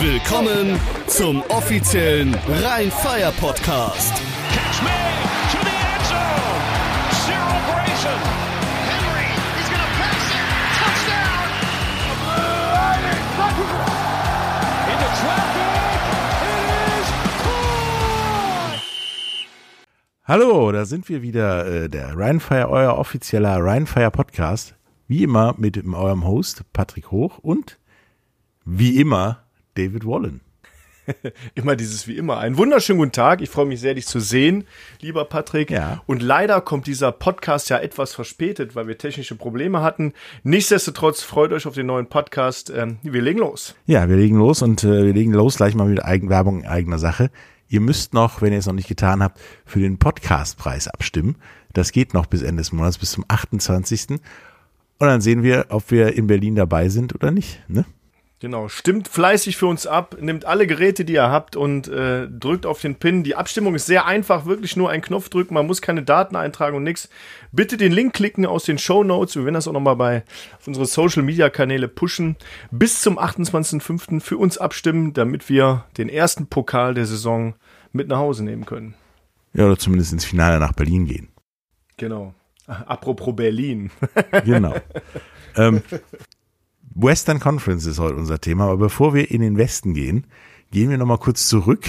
Willkommen zum offiziellen Rhein-Fire-Podcast. Catch me to the end zone. Cyril Grayson. Henry, he's to pass it. Touchdown. Into traffic. It is caught. Hallo, da sind wir wieder, äh, der Rheinfire, euer offizieller Rheinfire Podcast. Wie immer mit eurem Host Patrick Hoch und wie immer David Wallen. Immer dieses wie immer. Einen wunderschönen guten Tag. Ich freue mich sehr, dich zu sehen, lieber Patrick. Ja. Und leider kommt dieser Podcast ja etwas verspätet, weil wir technische Probleme hatten. Nichtsdestotrotz freut euch auf den neuen Podcast. Ähm, wir legen los. Ja, wir legen los und äh, wir legen los gleich mal mit Eigenwerbung in eigener Sache. Ihr müsst noch, wenn ihr es noch nicht getan habt, für den Podcastpreis abstimmen. Das geht noch bis Ende des Monats, bis zum 28. Und dann sehen wir, ob wir in Berlin dabei sind oder nicht. Ne? Genau, stimmt fleißig für uns ab, nimmt alle Geräte, die ihr habt und äh, drückt auf den Pin. Die Abstimmung ist sehr einfach, wirklich nur einen Knopf drücken, man muss keine Daten eintragen und nix. Bitte den Link klicken aus den Show Notes. Wir werden das auch nochmal bei unsere Social Media Kanäle pushen. Bis zum 28.05. für uns abstimmen, damit wir den ersten Pokal der Saison mit nach Hause nehmen können. Ja, oder zumindest ins Finale nach Berlin gehen. Genau. Apropos Berlin. Genau. ähm, Western Conference ist heute unser Thema, aber bevor wir in den Westen gehen, gehen wir nochmal kurz zurück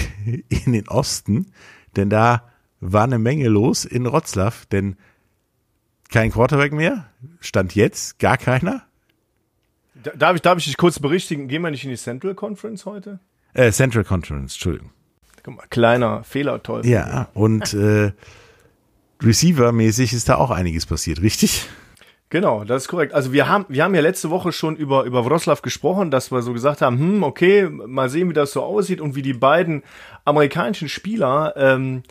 in den Osten, denn da war eine Menge los in Wroclaw, denn kein Quarterback mehr, stand jetzt gar keiner. Da- Darf ich, darf ich dich kurz berichtigen? Gehen wir nicht in die Central Conference heute? Äh, Central Conference, Entschuldigung. Guck mal, kleiner Fehlerteufel. Ja, und äh, Receiver-mäßig ist da auch einiges passiert, richtig? Genau, das ist korrekt. Also wir haben, wir haben ja letzte Woche schon über, über Wroclaw gesprochen, dass wir so gesagt haben, hm, okay, mal sehen, wie das so aussieht und wie die beiden amerikanischen Spieler ähm,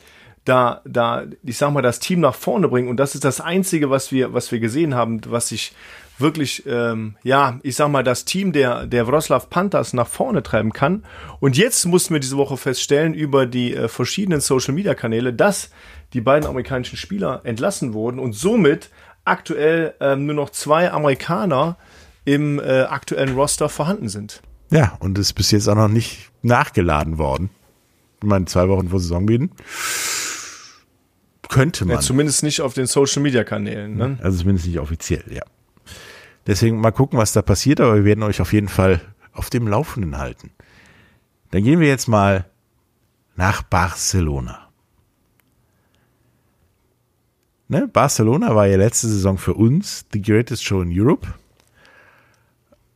da, da, ich sag mal, das Team nach vorne bringen. Und das ist das Einzige, was wir, was wir gesehen haben, was sich wirklich, ähm, ja, ich sag mal, das Team der, der Wroclaw Panthers nach vorne treiben kann. Und jetzt mussten wir diese Woche feststellen über die äh, verschiedenen Social Media Kanäle, dass die beiden amerikanischen Spieler entlassen wurden und somit aktuell ähm, nur noch zwei Amerikaner im äh, aktuellen Roster vorhanden sind. Ja, und ist bis jetzt auch noch nicht nachgeladen worden. Ich meine, zwei Wochen vor Saisonbeginn. Könnte man. Ja, zumindest nicht auf den Social Media Kanälen. Ne? Also zumindest nicht offiziell, ja. Deswegen mal gucken, was da passiert, aber wir werden euch auf jeden Fall auf dem Laufenden halten. Dann gehen wir jetzt mal nach Barcelona. Ne? Barcelona war ja letzte Saison für uns die Greatest Show in Europe.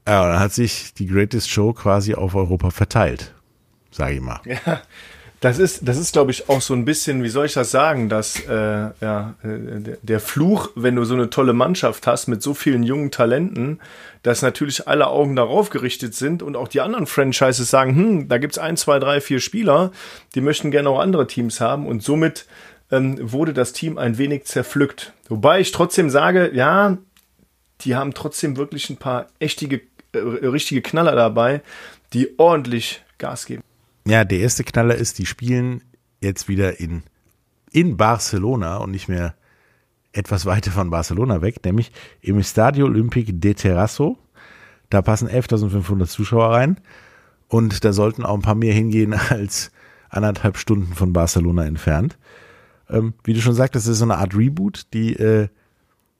Ja, und dann hat sich die Greatest Show quasi auf Europa verteilt, sage ich mal. Das ist, das ist, glaube ich, auch so ein bisschen, wie soll ich das sagen, dass äh, ja, äh, der, Fluch, wenn du so eine tolle Mannschaft hast mit so vielen jungen Talenten, dass natürlich alle Augen darauf gerichtet sind und auch die anderen Franchises sagen, hm, da gibt's ein, zwei, drei, vier Spieler, die möchten gerne auch andere Teams haben und somit ähm, wurde das Team ein wenig zerpflückt. Wobei ich trotzdem sage, ja, die haben trotzdem wirklich ein paar echtige, äh, richtige Knaller dabei, die ordentlich Gas geben. Ja, der erste Knaller ist, die spielen jetzt wieder in, in Barcelona und nicht mehr etwas weiter von Barcelona weg, nämlich im Estadio Olympique de Terrasso. Da passen 11.500 Zuschauer rein und da sollten auch ein paar mehr hingehen als anderthalb Stunden von Barcelona entfernt. Ähm, wie du schon sagtest, das ist so eine Art Reboot. Die äh,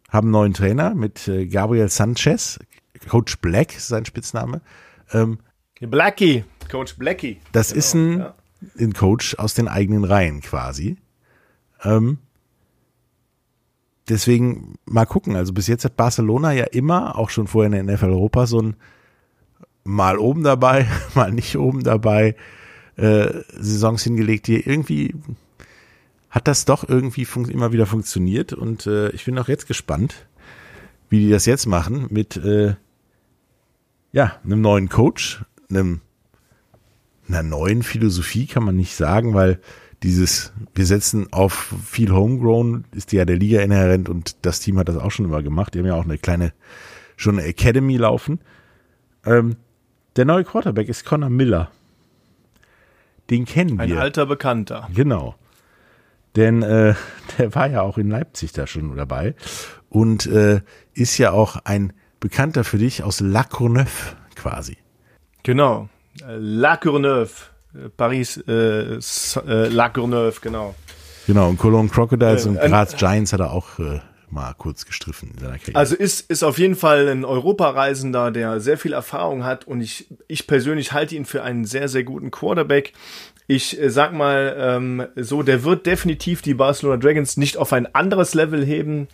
haben einen neuen Trainer mit äh, Gabriel Sanchez, Coach Black ist sein Spitzname. Ähm, Blackie, Coach Blackie. das Genau, ist ein, ja. ein Coach aus den eigenen Reihen quasi. Ähm, deswegen mal gucken. Also bis jetzt hat Barcelona ja immer, auch schon vorher in der NFL Europa, so ein mal oben dabei, mal nicht oben dabei äh, Saisons hingelegt, die irgendwie hat das doch irgendwie immer wieder funktioniert und äh, ich bin auch jetzt gespannt, wie die das jetzt machen mit äh, ja, einem neuen Coach, einem einer neuen Philosophie kann man nicht sagen, weil dieses, wir setzen auf viel Homegrown, ist ja der Liga inhärent und das Team hat das auch schon immer gemacht. Die haben ja auch eine kleine, schon eine Academy laufen. Ähm, der neue Quarterback ist Connor Miller. Den kennen Ein wir. alter Bekannter. Genau. Denn äh, der war ja auch in Leipzig da schon dabei und äh, ist ja auch ein Bekannter für dich aus La Courneuve quasi. Genau. La Courneuve. Paris, äh, La Courneuve, genau. Genau, und Cologne Crocodiles äh, und Graz Giants hat er auch äh, mal kurz gestriffen in seiner Karriere. Also ist, ist auf jeden Fall ein Europareisender, der sehr viel Erfahrung hat und ich, ich persönlich halte ihn für einen sehr, sehr guten Quarterback. Ich äh, sag mal ähm, so, der wird definitiv die Barcelona Dragons nicht auf ein anderes Level heben,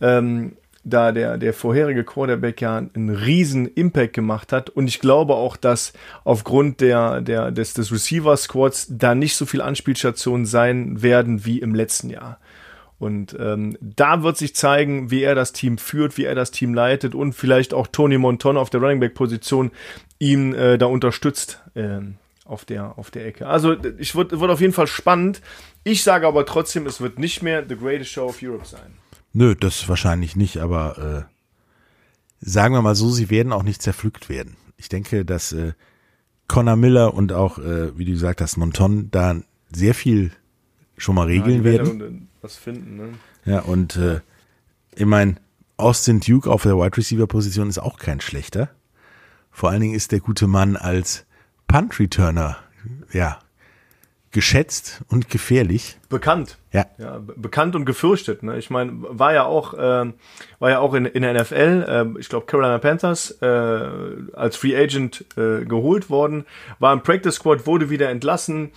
ähm, da der, der vorherige Quarterback ja einen riesen Impact gemacht hat. Und ich glaube auch, dass aufgrund der, der, des, des Receiver-Squads da nicht so viel Anspielstationen sein werden wie im letzten Jahr. Und ähm, da wird sich zeigen, wie er das Team führt, wie er das Team leitet und vielleicht auch Tony Monton auf der Running Back Position ihn äh, da unterstützt äh, auf der auf der Ecke. Also ich wird, wird auf jeden Fall spannend. Ich sage aber trotzdem, es wird nicht mehr the greatest show of Europe sein. Nö, das wahrscheinlich nicht, aber äh, sagen wir mal so, sie werden auch nicht zerpflückt werden. Ich denke, dass äh, Connor Miller und auch, äh, wie du gesagt hast, Monton da sehr viel schon mal regeln ja, werden was finden. Ne? Ja, und äh, ich meine, Austin Duke auf der Wide Receiver Position ist auch kein schlechter. Vor allen Dingen ist der gute Mann als Punt Returner, ja, geschätzt und gefährlich. Bekannt. Ja. ja bekannt und gefürchtet. Ne? Ich meine, war ja auch, äh, war ja auch in, in der NFL, äh, ich glaube Carolina Panthers, äh, als Free Agent äh, geholt worden, war im Practice Squad, wurde wieder entlassen,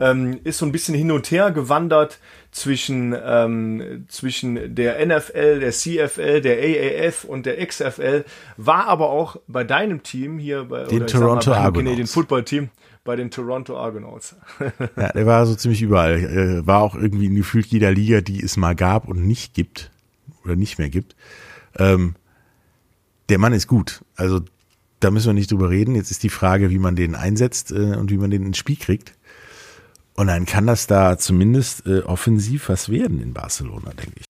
ähm, ist so ein bisschen hin und her gewandert zwischen, ähm, zwischen der NFL, der CFL, der AAF und der XFL, war aber auch bei deinem Team hier bei den Toronto mal, Argonauts. Canadian Football Team bei den Toronto Argonauts. ja, der war so ziemlich überall. Äh, war auch irgendwie in gefühlt jeder Liga, die es mal gab und nicht gibt oder nicht mehr gibt. Ähm, der Mann ist gut. Also da müssen wir nicht drüber reden. Jetzt ist die Frage, wie man den einsetzt äh, und wie man den ins Spiel kriegt. Und dann kann das da zumindest äh, offensiv was werden in Barcelona, denke ich.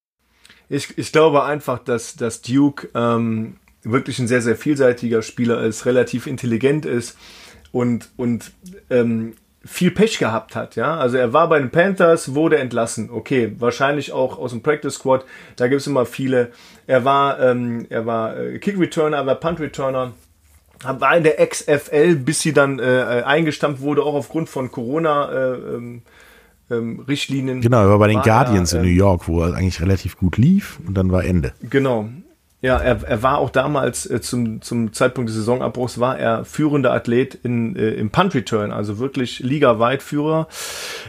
Ich, ich glaube einfach, dass, dass Duke ähm, wirklich ein sehr, sehr vielseitiger Spieler ist, relativ intelligent ist und, und ähm, viel Pech gehabt hat, ja. Also er war bei den Panthers, wurde entlassen. Okay, wahrscheinlich auch aus dem Practice Squad. Da gibt es immer viele. Er war, ähm, er war äh, Kick Returner, er war Punt Returner war in der XFL, bis sie dann äh, eingestampft wurde, auch aufgrund von Corona. Äh, ähm, ähm, Richtlinien. Genau, er war bei den war Guardians er, in New ähm, York, wo er eigentlich relativ gut lief und dann war Ende. Genau. Ja, er, er war auch damals äh, zum, zum Zeitpunkt des Saisonabbruchs war er führender Athlet in, äh, im Punt Return, also wirklich ligaweit Führer.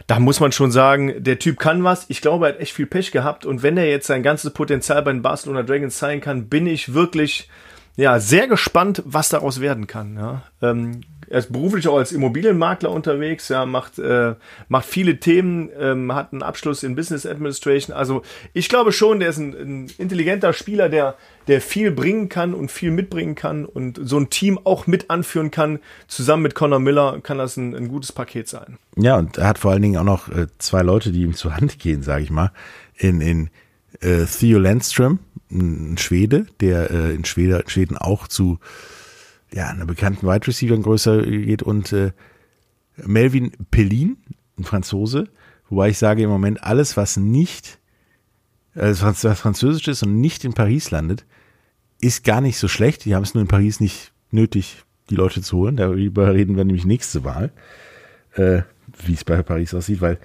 Da muss man schon sagen, der Typ kann was. Ich glaube, er hat echt viel Pech gehabt und wenn er jetzt sein ganzes Potenzial bei den Barcelona Dragons zeigen kann, bin ich wirklich ja, sehr gespannt, was daraus werden kann. Ja. Ähm, er ist beruflich auch als Immobilienmakler unterwegs, ja, macht, äh, macht viele Themen, ähm, hat einen Abschluss in Business Administration. Also ich glaube schon, der ist ein, ein intelligenter Spieler, der, der viel bringen kann und viel mitbringen kann und so ein Team auch mit anführen kann. Zusammen mit Conor Miller kann das ein, ein gutes Paket sein. Ja, und er hat vor allen Dingen auch noch äh, zwei Leute, die ihm zur Hand gehen, sage ich mal. In, in äh, Theo Landström, ein Schwede, der äh, in Schwede, Schweden auch zu ja, einer bekannten Wide Receiver größer geht und äh, Melvin Pellin, ein Franzose, wobei ich sage im Moment alles, was nicht, also was französisch ist und nicht in Paris landet, ist gar nicht so schlecht. Die haben es nur in Paris nicht nötig, die Leute zu holen. Darüber reden wir nämlich nächste Wahl, äh, wie es bei Paris aussieht, weil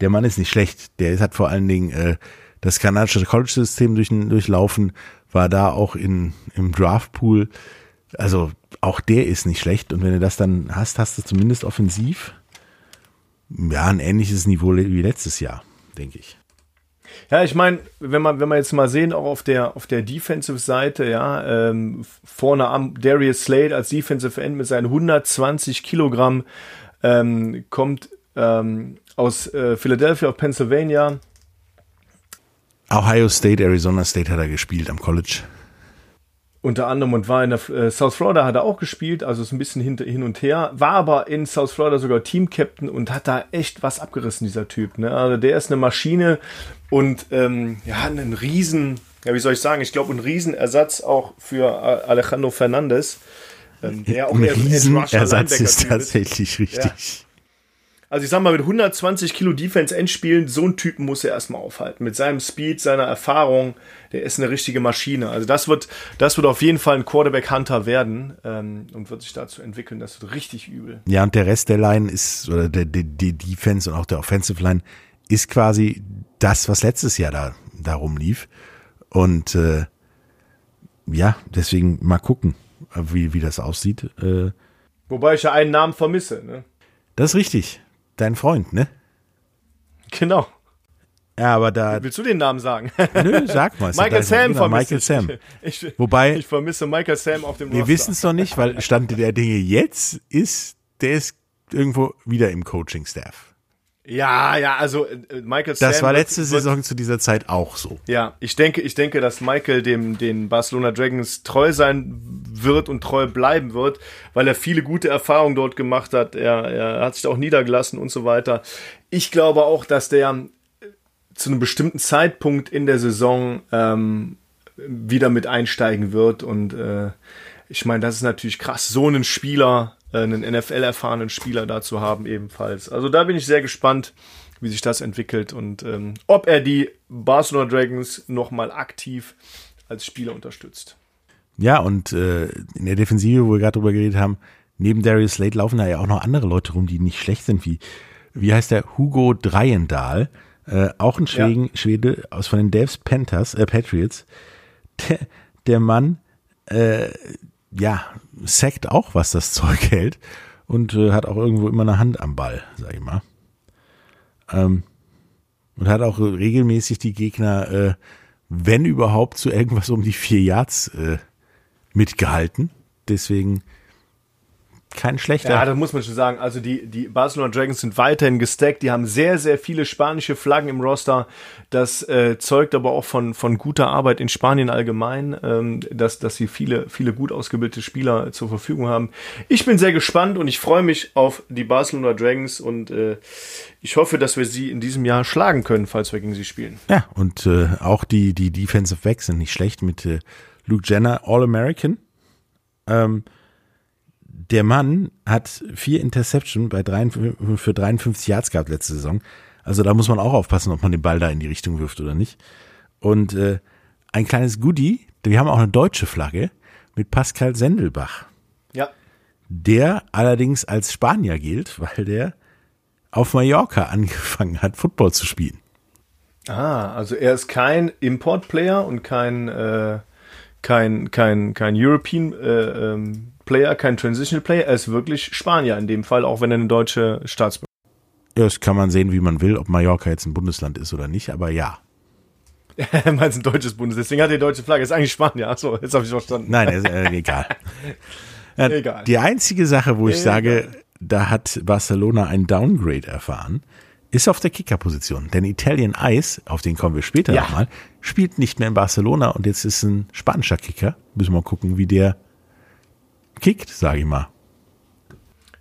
der Mann ist nicht schlecht. Der hat vor allen Dingen äh, das kanadische College-System durch, durchlaufen, war da auch in, im Draftpool. Also auch der ist nicht schlecht. Und wenn du das dann hast, hast du zumindest offensiv ja ein ähnliches Niveau wie letztes Jahr, denke ich. Ja, ich meine, wenn man, wenn man jetzt mal sehen, auch auf der, auf der Defensive-Seite, ja, ähm, vorne am Darius Slade als Defensive End mit seinen 120 Kilogramm ähm, kommt ähm, aus äh, Philadelphia auf Pennsylvania, Ohio State, Arizona State hat er gespielt am College. Unter anderem und war in der äh, South Florida hat er auch gespielt, also ist ein bisschen hin, hin und her, war aber in South Florida sogar Team-Captain und hat da echt was abgerissen, dieser Typ. Ne? Also der ist eine Maschine und ähm, ja, einen riesen, ja, wie soll ich sagen, ich glaube, ein Riesenersatz auch für Alejandro Fernandez. Ähm, der auch ein Riesenersatz ist tatsächlich richtig. Ja. Also ich sag mal, mit 120 Kilo Defense Endspielen, so einen Typen muss er erstmal aufhalten. Mit seinem Speed, seiner Erfahrung, der ist eine richtige Maschine. Also das wird, das wird auf jeden Fall ein Quarterback-Hunter werden ähm, und wird sich dazu entwickeln. Das wird richtig übel. Ja, und der Rest der Line ist, oder der, die, die Defense und auch der Offensive Line ist quasi das, was letztes Jahr da darum lief. Und äh, ja, deswegen mal gucken, wie, wie das aussieht. Äh, Wobei ich ja einen Namen vermisse. Ne? das ist richtig. Dein Freund, ne? Genau. Ja, aber da. Willst du den Namen sagen? Nö, sag mal. Michael Sam vermisse Michael ich. Sam. Ich, Wobei- ich vermisse Michael Sam auf dem Wir wissen es noch nicht, weil Stand der Dinge jetzt ist, der ist irgendwo wieder im Coaching-Staff. Ja, ja, also äh, Michael Sam. Das war letzte wird, Saison zu dieser Zeit auch so. Ja, ich denke, ich denke, dass Michael dem den Barcelona Dragons treu sein wird und treu bleiben wird, weil er viele gute Erfahrungen dort gemacht hat. Er, er hat sich da auch niedergelassen und so weiter. Ich glaube auch, dass der äh, zu einem bestimmten Zeitpunkt in der Saison ähm, wieder mit einsteigen wird und äh, ich meine, das ist natürlich krass, so einen Spieler, äh, einen NFL-erfahrenen Spieler da zu haben ebenfalls. Also da bin ich sehr gespannt, wie sich das entwickelt und ähm, ob er die Barcelona Dragons nochmal aktiv als Spieler unterstützt. Ja, und äh, in der Defensive, wo wir gerade drüber geredet haben, neben Darius Slade laufen da ja auch noch andere Leute rum, die nicht schlecht sind, wie, wie heißt der, Hugo Dreiendahl, äh, auch ein Schweden, Schwede aus von den Devs Panthers, äh, Patriots. Der, der Mann, äh, ja, sackt auch, was das Zeug hält und äh, hat auch irgendwo immer eine Hand am Ball, sag ich mal. Ähm, und hat auch regelmäßig die Gegner, äh, wenn überhaupt, zu irgendwas um die vier Yards äh, mitgehalten. Deswegen kein schlechter. Ja, das muss man schon sagen. Also die, die Barcelona Dragons sind weiterhin gestackt. Die haben sehr, sehr viele spanische Flaggen im Roster. Das äh, zeugt aber auch von, von guter Arbeit in Spanien allgemein, ähm, dass, dass sie viele, viele gut ausgebildete Spieler zur Verfügung haben. Ich bin sehr gespannt und ich freue mich auf die Barcelona Dragons und äh, ich hoffe, dass wir sie in diesem Jahr schlagen können, falls wir gegen sie spielen. Ja, und äh, auch die, die Defensive Backs sind nicht schlecht mit äh, Luke Jenner, All-American. Ähm, der Mann hat vier Interception bei 53, für 53 Yards gehabt letzte Saison. Also da muss man auch aufpassen, ob man den Ball da in die Richtung wirft oder nicht. Und äh, ein kleines Goodie, wir haben auch eine deutsche Flagge mit Pascal Sendelbach, Ja. der allerdings als Spanier gilt, weil der auf Mallorca angefangen hat, Football zu spielen. Ah, also er ist kein Import-Player und kein, äh, kein, kein, kein European äh, ähm, Player, kein Transitional Player. Er ist wirklich Spanier in dem Fall, auch wenn er eine deutsche Staatsbürger Ja, Das kann man sehen, wie man will, ob Mallorca jetzt ein Bundesland ist oder nicht, aber ja. Er meint ein deutsches Bundes, deswegen hat er die deutsche Flagge. Ist eigentlich Spanier. Achso, jetzt habe ich verstanden. Nein, ist, äh, egal. Äh, Egal. Die einzige Sache, wo ich Egal. sage, da hat Barcelona ein Downgrade erfahren, ist auf der Kickerposition. Denn Italian Ice, auf den kommen wir später Ja. nochmal, spielt nicht mehr in Barcelona und jetzt ist ein spanischer Kicker. Müssen wir mal gucken, wie der kickt, sage ich mal.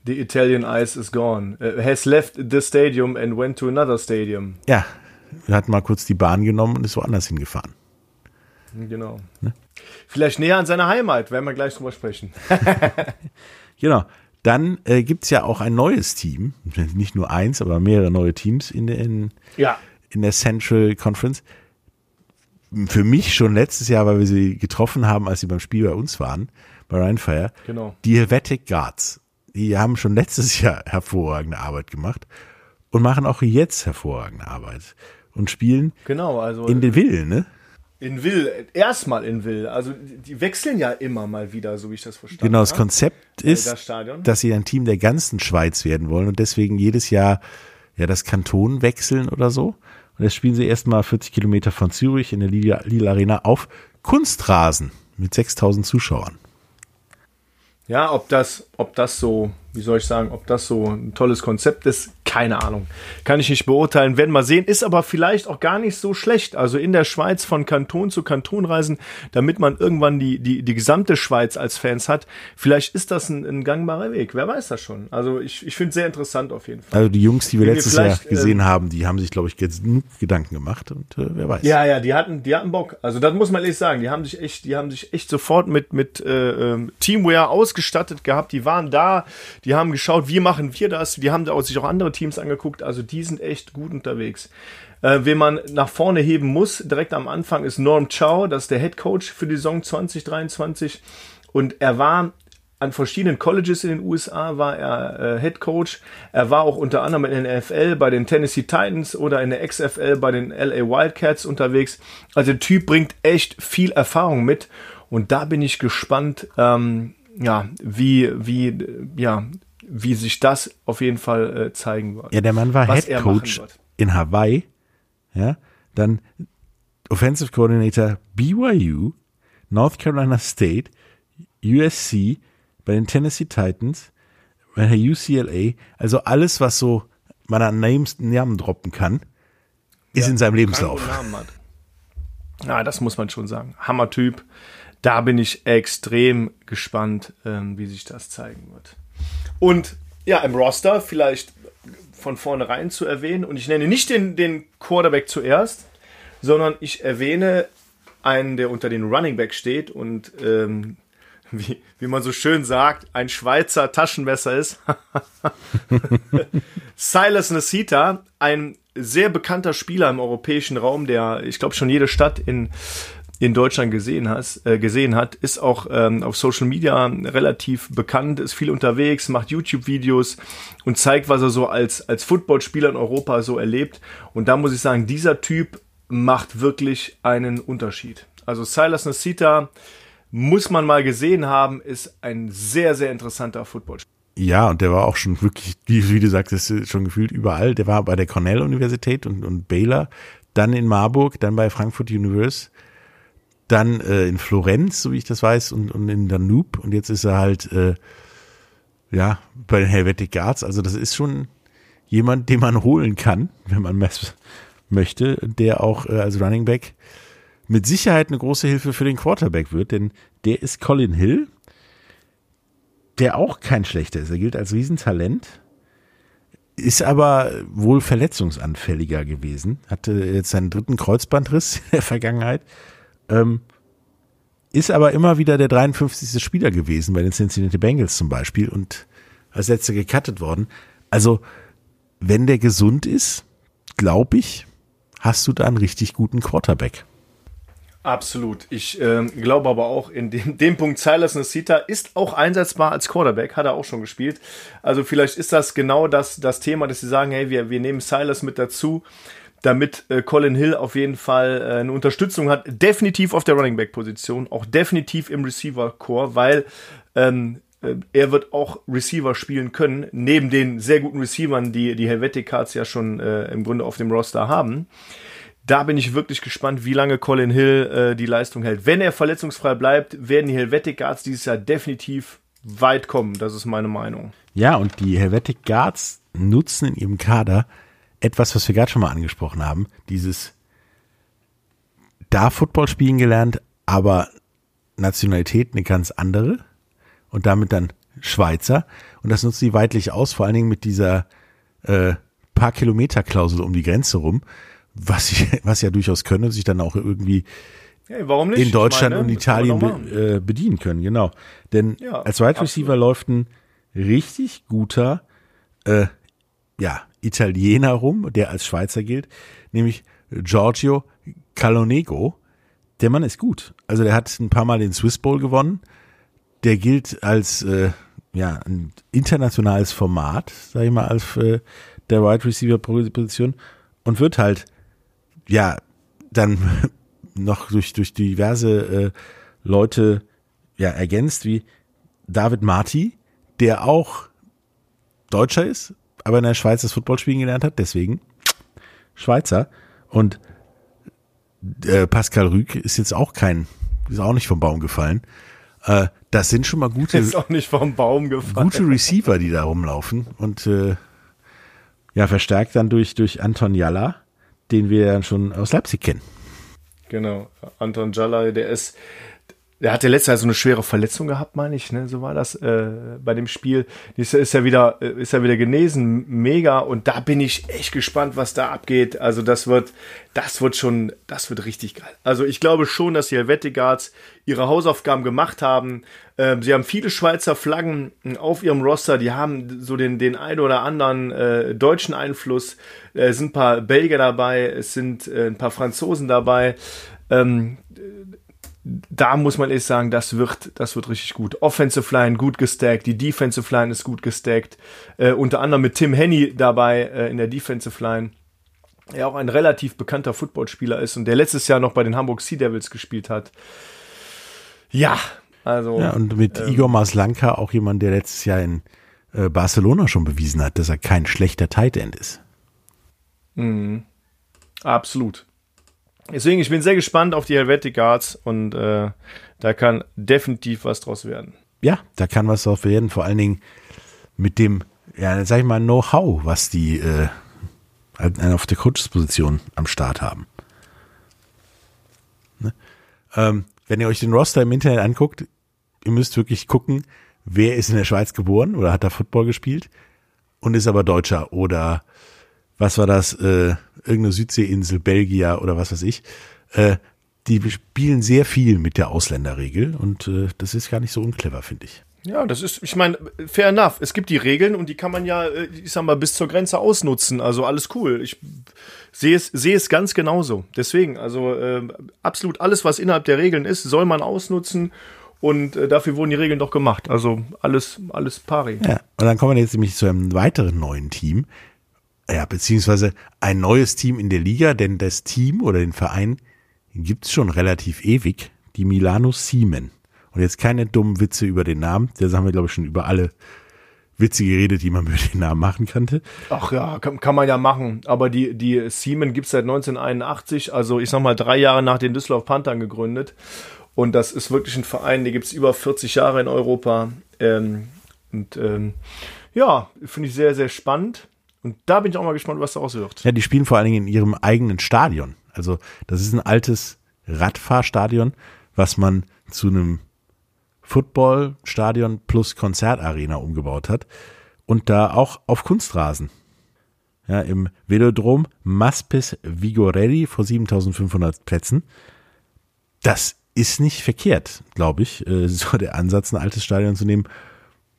The Italian Ice is gone. Uh, has left the stadium and went to another stadium. Ja, hat mal kurz die Bahn genommen und ist woanders hingefahren. Genau. Vielleicht näher an seiner Heimat, werden wir gleich drüber sprechen. Genau. Dann äh, gibt's ja auch ein neues Team, nicht nur eins, aber mehrere neue Teams in, in, Ja. in der Central Conference. Für mich schon letztes Jahr, weil wir sie getroffen haben, als sie beim Spiel bei uns waren, bei Rheinfire, Genau. die Helvetic Guards. Die haben schon letztes Jahr hervorragende Arbeit gemacht und machen auch jetzt hervorragende Arbeit und spielen Genau, also in den Will, ne? in Will, erstmal in Will. Also die wechseln ja immer mal wieder, so wie ich das verstanden Genau, das habe. Konzept Äh, ist, das dass sie ein Team der ganzen Schweiz werden wollen und deswegen jedes Jahr ja das Kanton wechseln oder so. Und jetzt spielen sie erstmal 40 Kilometer von Zürich in der Lille Arena auf Kunstrasen mit 6000 Zuschauern. Ja, ob das, ob das so, wie soll ich sagen, ob das so ein tolles Konzept ist, keine Ahnung. Kann ich nicht beurteilen, werden wir sehen. Ist aber vielleicht auch gar nicht so schlecht. Also in der Schweiz von Kanton zu Kanton reisen, damit man irgendwann die, die, die gesamte Schweiz als Fans hat. Vielleicht ist das ein, ein gangbarer Weg. Wer weiß das schon. Also ich, ich finde es sehr interessant auf jeden Fall. Also die Jungs, die wir Wenn wir letztes Jahr vielleicht, gesehen ähm, haben, die haben sich, glaube ich, genug Gedanken gemacht und äh, wer weiß. Ja, ja, die hatten, die hatten Bock. Also das muss man ehrlich sagen. Die haben sich echt, die haben sich echt sofort mit mit äh, ähm, Teamwear ausgestattet gehabt. Die waren da, die die haben geschaut, wie machen wir das, die haben sich auch andere Teams angeguckt, also die sind echt gut unterwegs. Äh, wen man nach vorne heben muss, direkt am Anfang ist Norm Chow, das ist der Head Coach für die Saison 2023 und er war an verschiedenen Colleges in den USA war er äh, Head Coach. Er war auch unter anderem in der NFL bei den Tennessee Titans oder in der XFL bei den LA Wildcats unterwegs. Also der Typ bringt echt viel Erfahrung mit und da bin ich gespannt, ähm, ja, wie, wie, ja, wie sich das auf jeden Fall äh, zeigen wird. Ja, der Mann war Head Coach in Hawaii, ja, dann Offensive Coordinator BYU, North Carolina State, USC, bei den Tennessee Titans, bei der UCLA, also alles, was so man an Names Namen droppen kann, ist ja, in seinem Lebenslauf. Ja, das muss man schon sagen. Hammertyp. Da bin ich extrem gespannt, ähm, wie sich das zeigen wird. Und ja, im Roster vielleicht von vornherein zu erwähnen, und ich nenne nicht den, den Quarterback zuerst, sondern ich erwähne einen, der unter den Running Back steht und ähm, wie, wie man so schön sagt, ein Schweizer Taschenmesser ist. Silas Nasita, ein sehr bekannter Spieler im europäischen Raum, der, ich glaube, schon jede Stadt in, in Deutschland gesehen, hast, äh, gesehen hat, ist auch ähm, auf Social Media relativ bekannt, ist viel unterwegs, macht YouTube-Videos und zeigt, was er so als, als Footballspieler in Europa so erlebt. Und da muss ich sagen, dieser Typ macht wirklich einen Unterschied. Also Silas Nasita, muss man mal gesehen haben, ist ein sehr, sehr interessanter Footballspieler. Ja, und der war auch schon wirklich, wie, wie du sagtest, schon gefühlt überall. Der war bei der Cornell-Universität und, und Baylor, dann in Marburg, dann bei Frankfurt University, dann äh, in Florenz, so wie ich das weiß, und, und in Danube. Und jetzt ist er halt, äh, ja, bei den Helvetic Guards. Also das ist schon jemand, den man holen kann, wenn man möchte, der auch äh, als Running Back mit Sicherheit eine große Hilfe für den Quarterback wird, denn der ist Colin Hill, der auch kein schlechter ist. Er gilt als Riesentalent, ist aber wohl verletzungsanfälliger gewesen, hatte jetzt seinen dritten Kreuzbandriss in der Vergangenheit, ähm, ist aber immer wieder der 53. Spieler gewesen bei den Cincinnati Bengals zum Beispiel und als letzter gecuttet worden. Also, wenn der gesund ist, glaube ich, hast du da einen richtig guten Quarterback. Absolut. Ich äh, glaube aber auch in dem, dem Punkt, Silas Nasita ist auch einsetzbar als Quarterback, hat er auch schon gespielt. Also vielleicht ist das genau das, das Thema, dass sie sagen, hey, wir, wir nehmen Silas mit dazu, damit äh, Colin Hill auf jeden Fall äh, eine Unterstützung hat. Definitiv auf der Running Back Position, auch definitiv im Receiver Core, weil ähm, äh, er wird auch Receiver spielen können, neben den sehr guten Receivern, die die Helvetic Cards ja schon äh, im Grunde auf dem Roster haben da bin ich wirklich gespannt, wie lange Colin Hill äh, die Leistung hält. Wenn er verletzungsfrei bleibt, werden die Helvetic Guards dieses Jahr definitiv weit kommen. Das ist meine Meinung. Ja, und die Helvetic Guards nutzen in ihrem Kader etwas, was wir gerade schon mal angesprochen haben. Dieses da Football spielen gelernt, aber Nationalität eine ganz andere und damit dann Schweizer. Und das nutzen sie weitlich aus, vor allen Dingen mit dieser äh, paar Kilometer Klausel um die Grenze rum was ich, was ja durchaus können, sich dann auch irgendwie hey, in Deutschland meine, und Italien be, äh, bedienen können, genau. Denn ja, als Wide Receiver läuft ein richtig guter äh, ja, Italiener rum, der als Schweizer gilt, nämlich Giorgio Calonego. Der Mann ist gut. Also der hat ein paar Mal den Swiss Bowl gewonnen. Der gilt als äh, ja ein internationales Format, sag ich mal, als äh, der Wide Receiver Position und wird halt ja, dann noch durch, durch diverse äh, Leute ja ergänzt, wie David Marti, der auch Deutscher ist, aber in der Schweiz das Football spielen gelernt hat, deswegen Schweizer. Und äh, Pascal Rüg ist jetzt auch kein, ist auch nicht vom Baum gefallen. Äh, das sind schon mal gute, ist auch nicht vom Baum gefallen. gute Receiver, die da rumlaufen und äh, ja verstärkt dann durch durch Anton Jalla den wir ja schon aus Leipzig kennen. Genau, Anton Jalai, der ist, er hatte letztes Jahr so eine schwere Verletzung gehabt, meine ich, ne? So war das äh, bei dem Spiel. Ist, ist ja wieder, äh, ist ja wieder genesen, mega. Und da bin ich echt gespannt, was da abgeht. Also das wird, das wird schon, das wird richtig geil. Also ich glaube schon, dass die Helvetic ihre Hausaufgaben gemacht haben. Ähm, sie haben viele Schweizer Flaggen auf ihrem Roster. Die haben so den, den ein oder anderen äh, deutschen Einfluss. Äh, es sind ein paar Belgier dabei, es sind äh, ein paar Franzosen dabei. Ähm, da muss man ehrlich sagen, das wird, das wird richtig gut. Offensive Line gut gestackt, die Defensive Line ist gut gestackt. Äh, unter anderem mit Tim Henny dabei äh, in der Defensive Line. Er auch ein relativ bekannter Footballspieler ist und der letztes Jahr noch bei den Hamburg Sea Devils gespielt hat. Ja, also. Ja, und mit ähm, Igor Maslanka auch jemand, der letztes Jahr in äh, Barcelona schon bewiesen hat, dass er kein schlechter Tight End ist. Mhm. Absolut. Deswegen, ich bin sehr gespannt auf die Helvetic Guards und äh, da kann definitiv was draus werden. Ja, da kann was draus werden, vor allen Dingen mit dem, ja, sag ich mal, Know-how, was die äh, auf der Coaches-Position am Start haben. Ne? Ähm, wenn ihr euch den Roster im Internet anguckt, ihr müsst wirklich gucken, wer ist in der Schweiz geboren oder hat da Football gespielt und ist aber Deutscher oder was war das, äh, irgendeine Südseeinsel, Belgier oder was weiß ich, äh, die spielen sehr viel mit der Ausländerregel und äh, das ist gar nicht so unclever, finde ich. Ja, das ist, ich meine, fair enough. Es gibt die Regeln und die kann man ja, äh, ich sag mal, bis zur Grenze ausnutzen. Also alles cool. Ich sehe es, sehe es ganz genauso. Deswegen, also äh, absolut alles, was innerhalb der Regeln ist, soll man ausnutzen. Und äh, dafür wurden die Regeln doch gemacht. Also alles, alles pari. Ja, und dann kommen wir jetzt nämlich zu einem weiteren neuen Team, ja, beziehungsweise ein neues Team in der Liga, denn das Team oder den Verein gibt's schon relativ ewig, die Milano Siemen. Und jetzt keine dummen Witze über den Namen, das haben wir, glaube ich, schon über alle Witze geredet, die man über den Namen machen könnte. Ach ja, kann, kann man ja machen. Aber die, die Siemen gibt's seit 1981, also ich sag mal drei Jahre nach den Düsseldorf Panthern gegründet. Und das ist wirklich ein Verein, der gibt's über 40 Jahre in Europa. Ähm, und ähm, ja, finde ich sehr, sehr spannend. Und da bin ich auch mal gespannt, was daraus wird. Ja, die spielen vor allen Dingen in ihrem eigenen Stadion. Also das ist ein altes Radfahrstadion, was man zu einem Footballstadion plus Konzertarena umgebaut hat. Und da auch auf Kunstrasen. Ja, im Velodrom Maspes Vigorelli vor 7500 Plätzen. Das ist nicht verkehrt, glaube ich, äh, so der Ansatz, ein altes Stadion zu nehmen.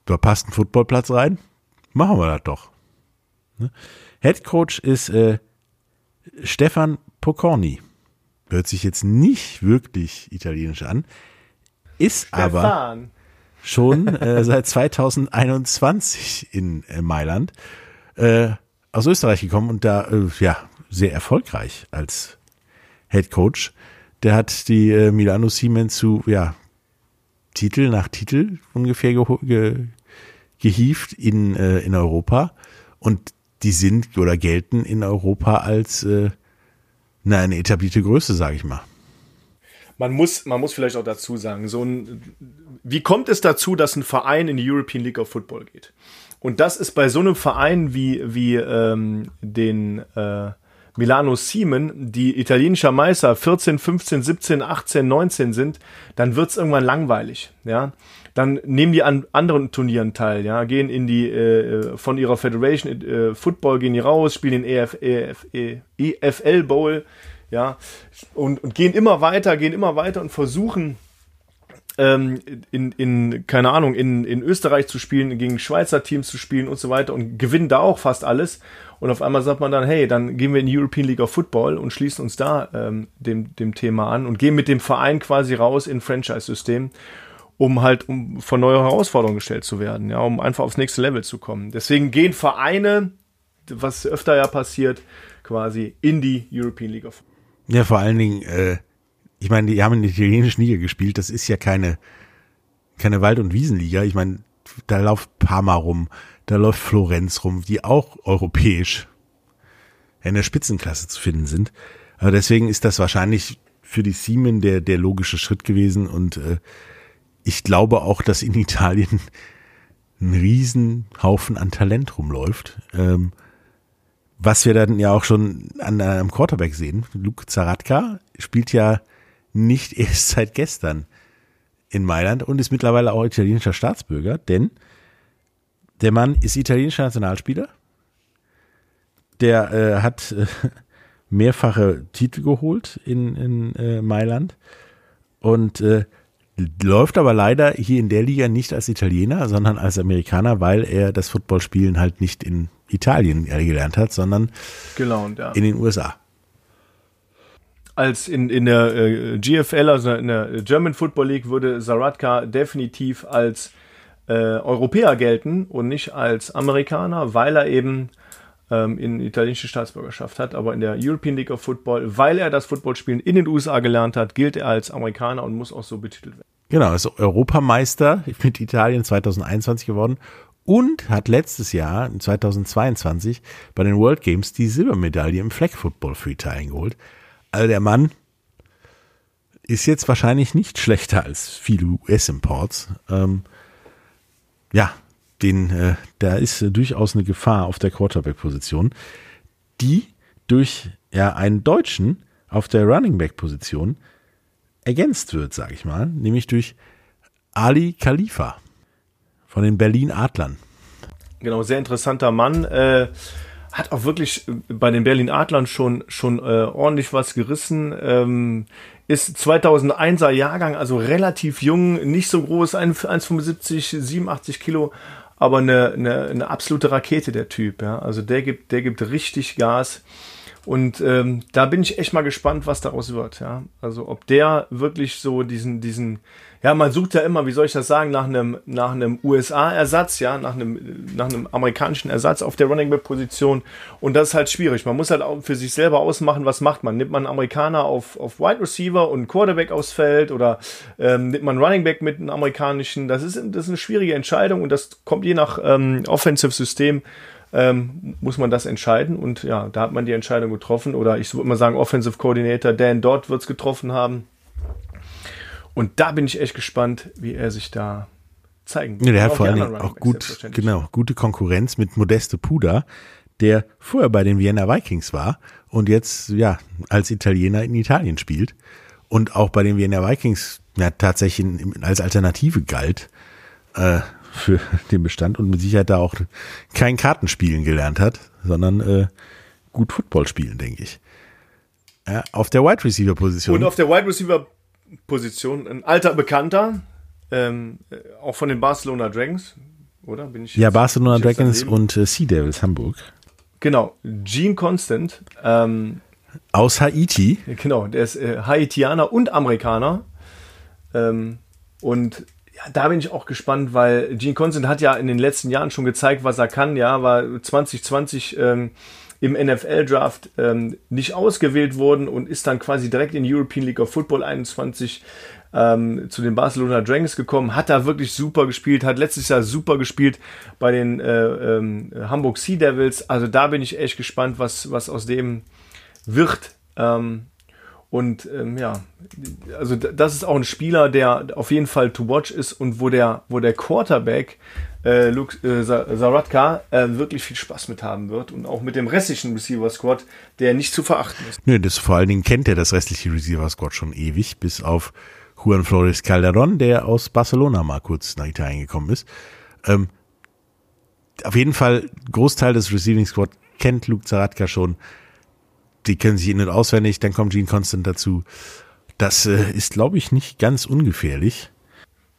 Da passt ein Footballplatz rein. Machen wir das doch. Ne? Head Coach ist äh, Stefan Pocorni. Hört sich jetzt nicht wirklich italienisch an, ist Stefan. aber schon äh, seit 2021 in äh, Mailand äh, aus Österreich gekommen und da äh, ja sehr erfolgreich als Head Coach. Der hat die äh, Milano Siemens zu ja Titel nach Titel ungefähr ge ge gehievt in äh, in Europa und die sind oder gelten in Europa als äh, na, eine etablierte Größe, sage ich mal. Man muss, man muss vielleicht auch dazu sagen, so ein, wie kommt es dazu, dass ein Verein in die European League of Football geht? Und das ist bei so einem Verein wie, wie ähm, den äh, Milano Siemen, die italienischer Meister 14, 15, 17, 18, 19 sind, dann wird's irgendwann langweilig. Ja, dann nehmen die an anderen Turnieren teil, ja, gehen in die äh, von ihrer Federation äh, Football gehen die raus, spielen den EF, EF, EFL Bowl, ja, und, und gehen immer weiter, gehen immer weiter und versuchen ähm, in, in, keine Ahnung, in, in Österreich zu spielen, gegen Schweizer Teams zu spielen und so weiter und gewinnen da auch fast alles. Und auf einmal sagt man dann, hey, dann gehen wir in die European League of Football und schließen uns da ähm, dem, dem Thema an und gehen mit dem Verein quasi raus in Franchise-System um halt um vor neue Herausforderungen gestellt zu werden, ja, um einfach aufs nächste Level zu kommen. Deswegen gehen Vereine, was öfter ja passiert, quasi in die European League of. Ja, vor allen Dingen, äh, ich meine, die haben in der italienischen Liga gespielt. Das ist ja keine keine Wald- und Wiesenliga. Ich meine, da läuft Parma rum, da läuft Florenz rum, die auch europäisch in der Spitzenklasse zu finden sind. Aber deswegen ist das wahrscheinlich für die Siemen der der logische Schritt gewesen und äh, ich glaube auch, dass in Italien ein Riesenhaufen an Talent rumläuft. Ähm, was wir dann ja auch schon an einem Quarterback sehen. Luke Zaratka spielt ja nicht erst seit gestern in Mailand und ist mittlerweile auch italienischer Staatsbürger, denn der Mann ist italienischer Nationalspieler. Der äh, hat äh, mehrfache Titel geholt in, in äh, Mailand und äh, läuft aber leider hier in der Liga nicht als Italiener, sondern als Amerikaner, weil er das Footballspielen halt nicht in Italien gelernt hat, sondern und ja. in den USA. als in, in der äh, GFL, also in der German Football League, würde Zaratka definitiv als äh, Europäer gelten und nicht als Amerikaner, weil er eben ähm, in italienische Staatsbürgerschaft hat. Aber in der European League of Football, weil er das Footballspielen in den USA gelernt hat, gilt er als Amerikaner und muss auch so betitelt werden. Genau, ist Europameister mit Italien 2021 geworden und hat letztes Jahr, 2022, bei den World Games die Silbermedaille im Flag Football für Italien geholt. Also der Mann ist jetzt wahrscheinlich nicht schlechter als viele US-Imports. Ähm, ja, den, äh, da ist äh, durchaus eine Gefahr auf der Quarterback-Position, die durch ja einen Deutschen auf der Running Back-Position ergänzt wird, sage ich mal, nämlich durch Ali Khalifa von den Berlin Adlern. Genau, sehr interessanter Mann. Äh, hat auch wirklich bei den Berlin Adlern schon, schon äh, ordentlich was gerissen. Ähm, ist 2001er Jahrgang, also relativ jung, nicht so groß, 1,75, 87 Kilo, aber eine, eine, eine absolute Rakete, der Typ. Ja? Also der gibt, der gibt richtig Gas. Und ähm, da bin ich echt mal gespannt, was daraus wird. Ja? Also ob der wirklich so diesen, diesen, ja, man sucht ja immer, wie soll ich das sagen, nach einem, nach einem USA-Ersatz, ja, nach einem, nach einem amerikanischen Ersatz auf der Running Back Position. Und das ist halt schwierig. Man muss halt auch für sich selber ausmachen, was macht man. Nimmt man einen Amerikaner auf, auf Wide Receiver und Quarterback aufs Feld oder ähm, nimmt man Running Back mit einem amerikanischen? Das ist, das ist eine schwierige Entscheidung und das kommt je nach ähm, Offensive-System ähm, muss man das entscheiden. Und ja, da hat man die Entscheidung getroffen. Oder ich würde mal sagen, Offensive Coordinator Dan Dodd wird es getroffen haben. Und da bin ich echt gespannt, wie er sich da zeigen wird. Ja, der hat vor allen Dingen auch gut, genau, gute Konkurrenz mit Modeste Puda, der vorher bei den Vienna Vikings war und jetzt ja als Italiener in Italien spielt und auch bei den Vienna Vikings ja, tatsächlich als Alternative galt äh, für den Bestand und mit Sicherheit da auch kein Kartenspielen gelernt hat, sondern äh, gut Football spielen, denke ich. Ja, auf der Wide Receiver Position. Und auf der Wide Receiver Position ein alter Bekannter, ähm, äh, auch von den Barcelona Dragons, oder? Bin ich ja, jetzt- Barcelona bin ich Dragons und äh, Sea Devils Hamburg. Genau, Gene Constant, ähm, Aus Haiti. Genau, der ist äh, Haitianer und Amerikaner. Ähm, und ja, da bin ich auch gespannt, weil Gene Constant hat ja in den letzten Jahren schon gezeigt, was er kann. Ja, war 2020 ähm, im NFL-Draft ähm, nicht ausgewählt worden und ist dann quasi direkt in European League of Football 21 ähm, zu den Barcelona Dragons gekommen, hat da wirklich super gespielt, hat letztes Jahr super gespielt bei den äh, ähm, Hamburg Sea Devils. Also da bin ich echt gespannt, was, was aus dem wird. Ähm, und ähm, ja, also das ist auch ein Spieler, der auf jeden Fall to watch ist und wo der, wo der Quarterback äh, Luke äh, Zaratka äh, wirklich viel Spaß mit haben wird und auch mit dem restlichen Receiver Squad, der nicht zu verachten ist. Nö, das vor allen Dingen kennt er das restliche Receiver Squad schon ewig, bis auf Juan Flores Calderon, der aus Barcelona mal kurz nach Italien gekommen ist. Ähm, auf jeden Fall, Großteil des Receiving Squad kennt Luke Zaratka schon. Die können sich in- und auswendig, dann kommt Gene Constant dazu. Das äh, ist, glaube ich, nicht ganz ungefährlich.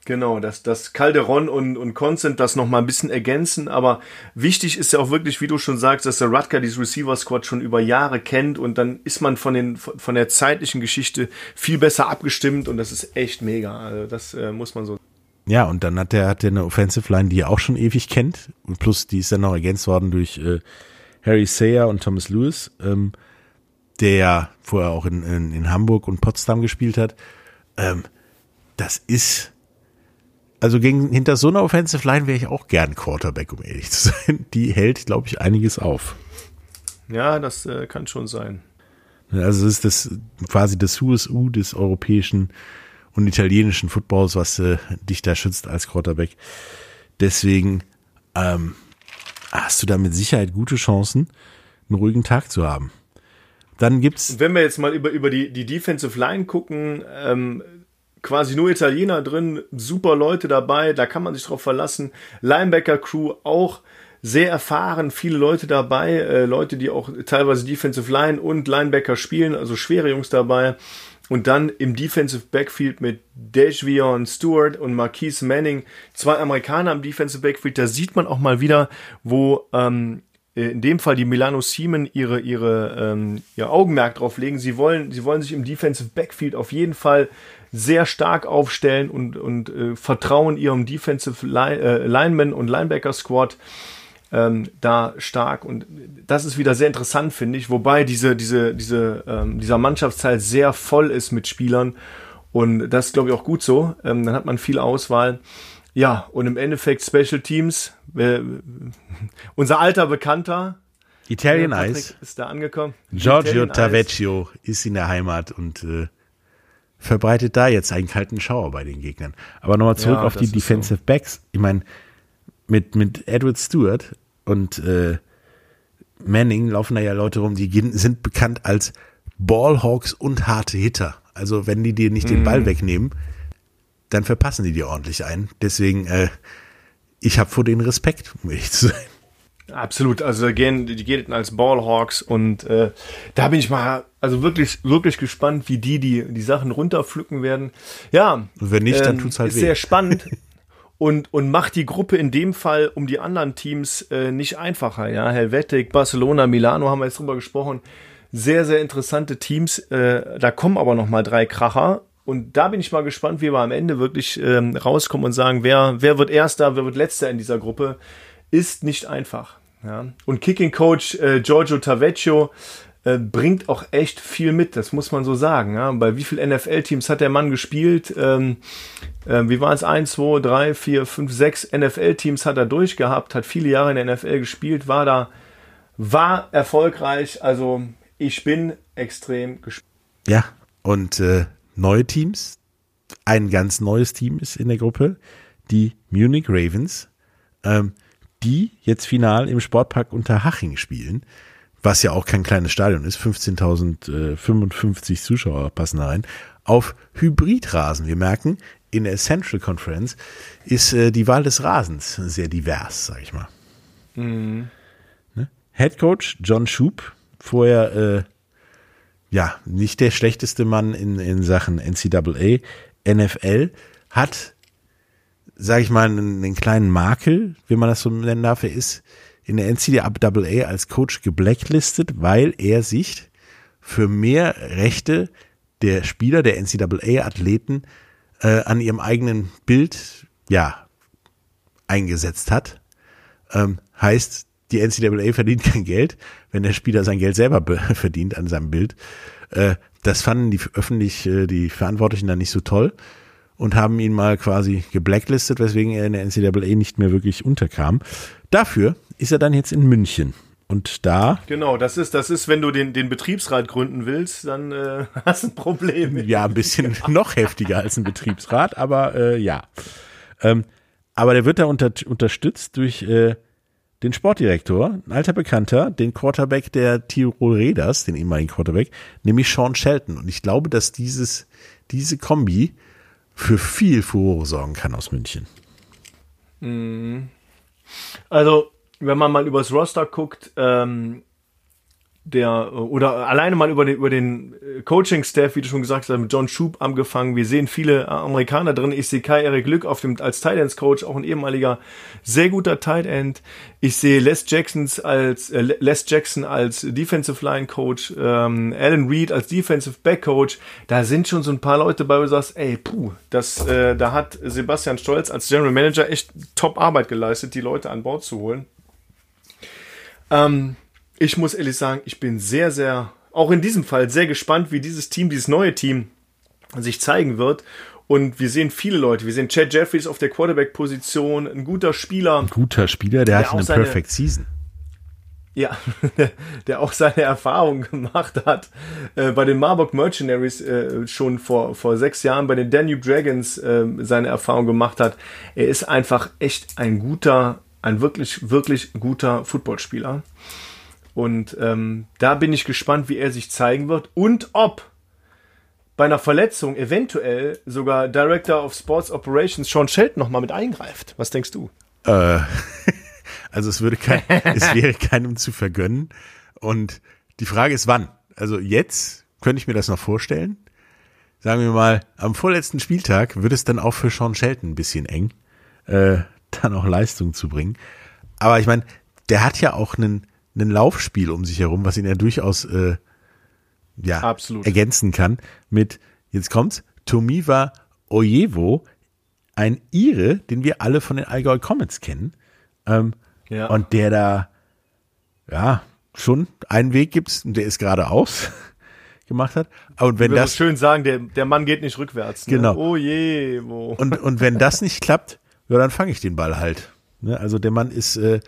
Genau, dass das Calderon und, und Constant das nochmal ein bisschen ergänzen, aber wichtig ist ja auch wirklich, wie du schon sagst, dass der Rutger dieses Receiver Squad schon über Jahre kennt und dann ist man von, den, von der zeitlichen Geschichte viel besser abgestimmt und das ist echt mega. Also das äh, muss man so Ja, und dann hat er hat eine Offensive Line, die er auch schon ewig kennt. Und plus, die ist dann noch ergänzt worden durch äh, Harry Sayer und Thomas Lewis, ähm, der vorher auch in, in, in Hamburg und Potsdam gespielt hat. Ähm, das ist, also gegen, hinter so einer Offensive Line wäre ich auch gern Quarterback, um ehrlich zu sein. Die hält, glaube ich, einiges auf. Ja, das äh, kann schon sein. Also es ist das quasi das USU des europäischen und italienischen Footballs, was äh, dich da schützt als Quarterback. Deswegen ähm, hast du da mit Sicherheit gute Chancen, einen ruhigen Tag zu haben. Dann gibt's Wenn wir jetzt mal über, über die, die Defensive Line gucken, ähm, quasi nur Italiener drin, super Leute dabei, da kann man sich drauf verlassen. Linebacker-Crew auch sehr erfahren, viele Leute dabei, äh, Leute, die auch teilweise Defensive Line und Linebacker spielen, also schwere Jungs dabei. Und dann im Defensive Backfield mit Dejvion Stewart und Marquise Manning, zwei Amerikaner im Defensive Backfield. Da sieht man auch mal wieder, wo ähm, in dem Fall die Milano Siemen ihre, ihre, ähm, ihr Augenmerk drauf legen. Sie wollen, sie wollen sich im Defensive Backfield auf jeden Fall sehr stark aufstellen und, und äh, vertrauen ihrem Defensive Line, äh, Lineman und Linebacker Squad ähm, da stark. Und das ist wieder sehr interessant, finde ich. Wobei diese, diese, diese, ähm, dieser Mannschaftsteil sehr voll ist mit Spielern. Und das ist, glaube ich, auch gut so. Ähm, dann hat man viel Auswahl. Ja, und im Endeffekt Special Teams. Äh, unser alter Bekannter. Italian Ice. Ist da angekommen. Giorgio Tavecchio ist in der Heimat und äh, verbreitet da jetzt einen kalten Schauer bei den Gegnern. Aber nochmal zurück ja, auf die Defensive so. Backs. Ich meine, mit, mit Edward Stewart und äh, Manning laufen da ja Leute rum, die sind bekannt als Ballhawks und harte Hitter. Also wenn die dir nicht mm. den Ball mhm. wegnehmen, dann verpassen die dir ordentlich ein. Deswegen, äh, ich habe vor denen Respekt, um ehrlich zu sein. Absolut, also die gehen, die gehen als Ballhawks und äh, da bin ich mal also wirklich wirklich gespannt, wie die die die Sachen runterpflücken werden. Ja, und wenn nicht, ähm, dann tut's halt ist weh. sehr spannend. und, und macht die Gruppe in dem Fall um die anderen Teams äh, nicht einfacher. Ja, Helvetic, Barcelona, Milano haben wir jetzt drüber gesprochen. Sehr, sehr interessante Teams. Äh, da kommen aber noch mal drei Kracher. Und da bin ich mal gespannt, wie wir am Ende wirklich ähm, rauskommen und sagen, wer, wer wird Erster, wer wird Letzter in dieser Gruppe. Ist nicht einfach. Ja. Und Kicking Coach äh, Giorgio Tavecchio äh, bringt auch echt viel mit, das muss man so sagen. Ja? Bei wie vielen NFL-Teams hat der Mann gespielt? Ähm, äh, wie waren es? Eins, zwei, drei, vier, fünf, sechs NFL-Teams hat er durchgehabt, hat viele Jahre in der NFL gespielt, war da, war erfolgreich. Also ich bin extrem gespannt. Ja, und äh, neue Teams. Ein ganz neues Team ist in der Gruppe, die Munich Ravens, ähm, die jetzt final im Sportpark Unterhaching spielen was ja auch kein kleines Stadion ist, 15.055 äh, Zuschauer passen da rein, auf Hybridrasen. Wir merken, in der Central Conference ist äh, die Wahl des Rasens sehr divers, sag ich mal. Mhm. Ne? Head Coach John Schub, vorher äh, ja nicht der schlechteste Mann in, in Sachen NCAA, NFL, hat, sag ich mal, einen, einen kleinen Makel, wie man das so nennen darf. Er ist in der NCAA als Coach geblacklistet, weil er sich für mehr Rechte der Spieler, der NCAA-Athleten äh, an ihrem eigenen Bild, ja, eingesetzt hat. Ähm, heißt, die NCAA verdient kein Geld, wenn der Spieler sein Geld selber verdient an seinem Bild. Äh, das fanden die öffentlich, äh, die Verantwortlichen dann nicht so toll und haben ihn mal quasi geblacklistet, weswegen er in der NCAA nicht mehr wirklich unterkam. Dafür ist er dann jetzt in München. Und da. Genau, das ist, das ist, wenn du den, den Betriebsrat gründen willst, dann äh, hast du ein Problem. Ja, ein bisschen noch heftiger als ein Betriebsrat, aber äh, ja. Ähm, aber der wird da unter, unterstützt durch äh, den Sportdirektor, ein alter Bekannter, den Quarterback der Tirol Raiders, den ehemaligen Quarterback, nämlich Sean Shelton. Und ich glaube, dass dieses, diese Kombi für viel Furore sorgen kann aus München. Mhm. Also, wenn man mal übers Roster guckt, ähm, der oder alleine mal über den, über den äh, Coaching-Staff, wie du schon gesagt hast, mit John Schub angefangen. Wir sehen viele Amerikaner drin. Ich sehe Kai Eric Glück auf dem als Tight Ends Coach, auch ein ehemaliger sehr guter Tight End. Ich sehe Les Jacksons als äh, Les Jackson als Defensive Line Coach, ähm, Alan Reed als Defensive Back Coach. Da sind schon so ein paar Leute bei, wo du sagst, ey, puh, das, äh, da hat Sebastian Stolz als General Manager echt Top Arbeit geleistet, die Leute an Bord zu holen. Ähm, ich muss ehrlich sagen, ich bin sehr, sehr, auch in diesem Fall sehr gespannt, wie dieses Team, dieses neue Team sich zeigen wird. Und wir sehen viele Leute. Wir sehen Chad Jeffries auf der Quarterback-Position, ein guter Spieler. Ein guter Spieler, der, der hat eine seine, Perfect Season. Ja, der auch seine Erfahrungen gemacht hat äh, bei den Marburg Mercenaries äh, schon vor, vor sechs Jahren, bei den Danube Dragons äh, seine Erfahrung gemacht hat. Er ist einfach echt ein guter, ein wirklich, wirklich guter Footballspieler. Und ähm, da bin ich gespannt, wie er sich zeigen wird und ob bei einer Verletzung eventuell sogar Director of Sports Operations Sean Shelton nochmal mit eingreift. Was denkst du? Äh, also es würde kein, es wäre keinem zu vergönnen. Und die Frage ist wann? Also jetzt könnte ich mir das noch vorstellen. Sagen wir mal, am vorletzten Spieltag wird es dann auch für Sean Shelton ein bisschen eng, äh, dann auch Leistung zu bringen. Aber ich meine, der hat ja auch einen, einen Laufspiel um sich herum, was ihn ja durchaus äh, ja, Absolut. ergänzen kann mit, jetzt kommt's, Tomiva Ojevo, ein Ire, den wir alle von den Allgäu Comets kennen. Ähm, Ja. Und der da, ja, schon einen Weg gibt's, und der ist geradeaus gemacht hat. Und wenn das, schön sagen, der, der Mann geht nicht rückwärts. Ne? Genau. Oh je, wo. und, und wenn das nicht klappt, ja, dann fange ich den Ball halt. Ne? Also der Mann ist äh,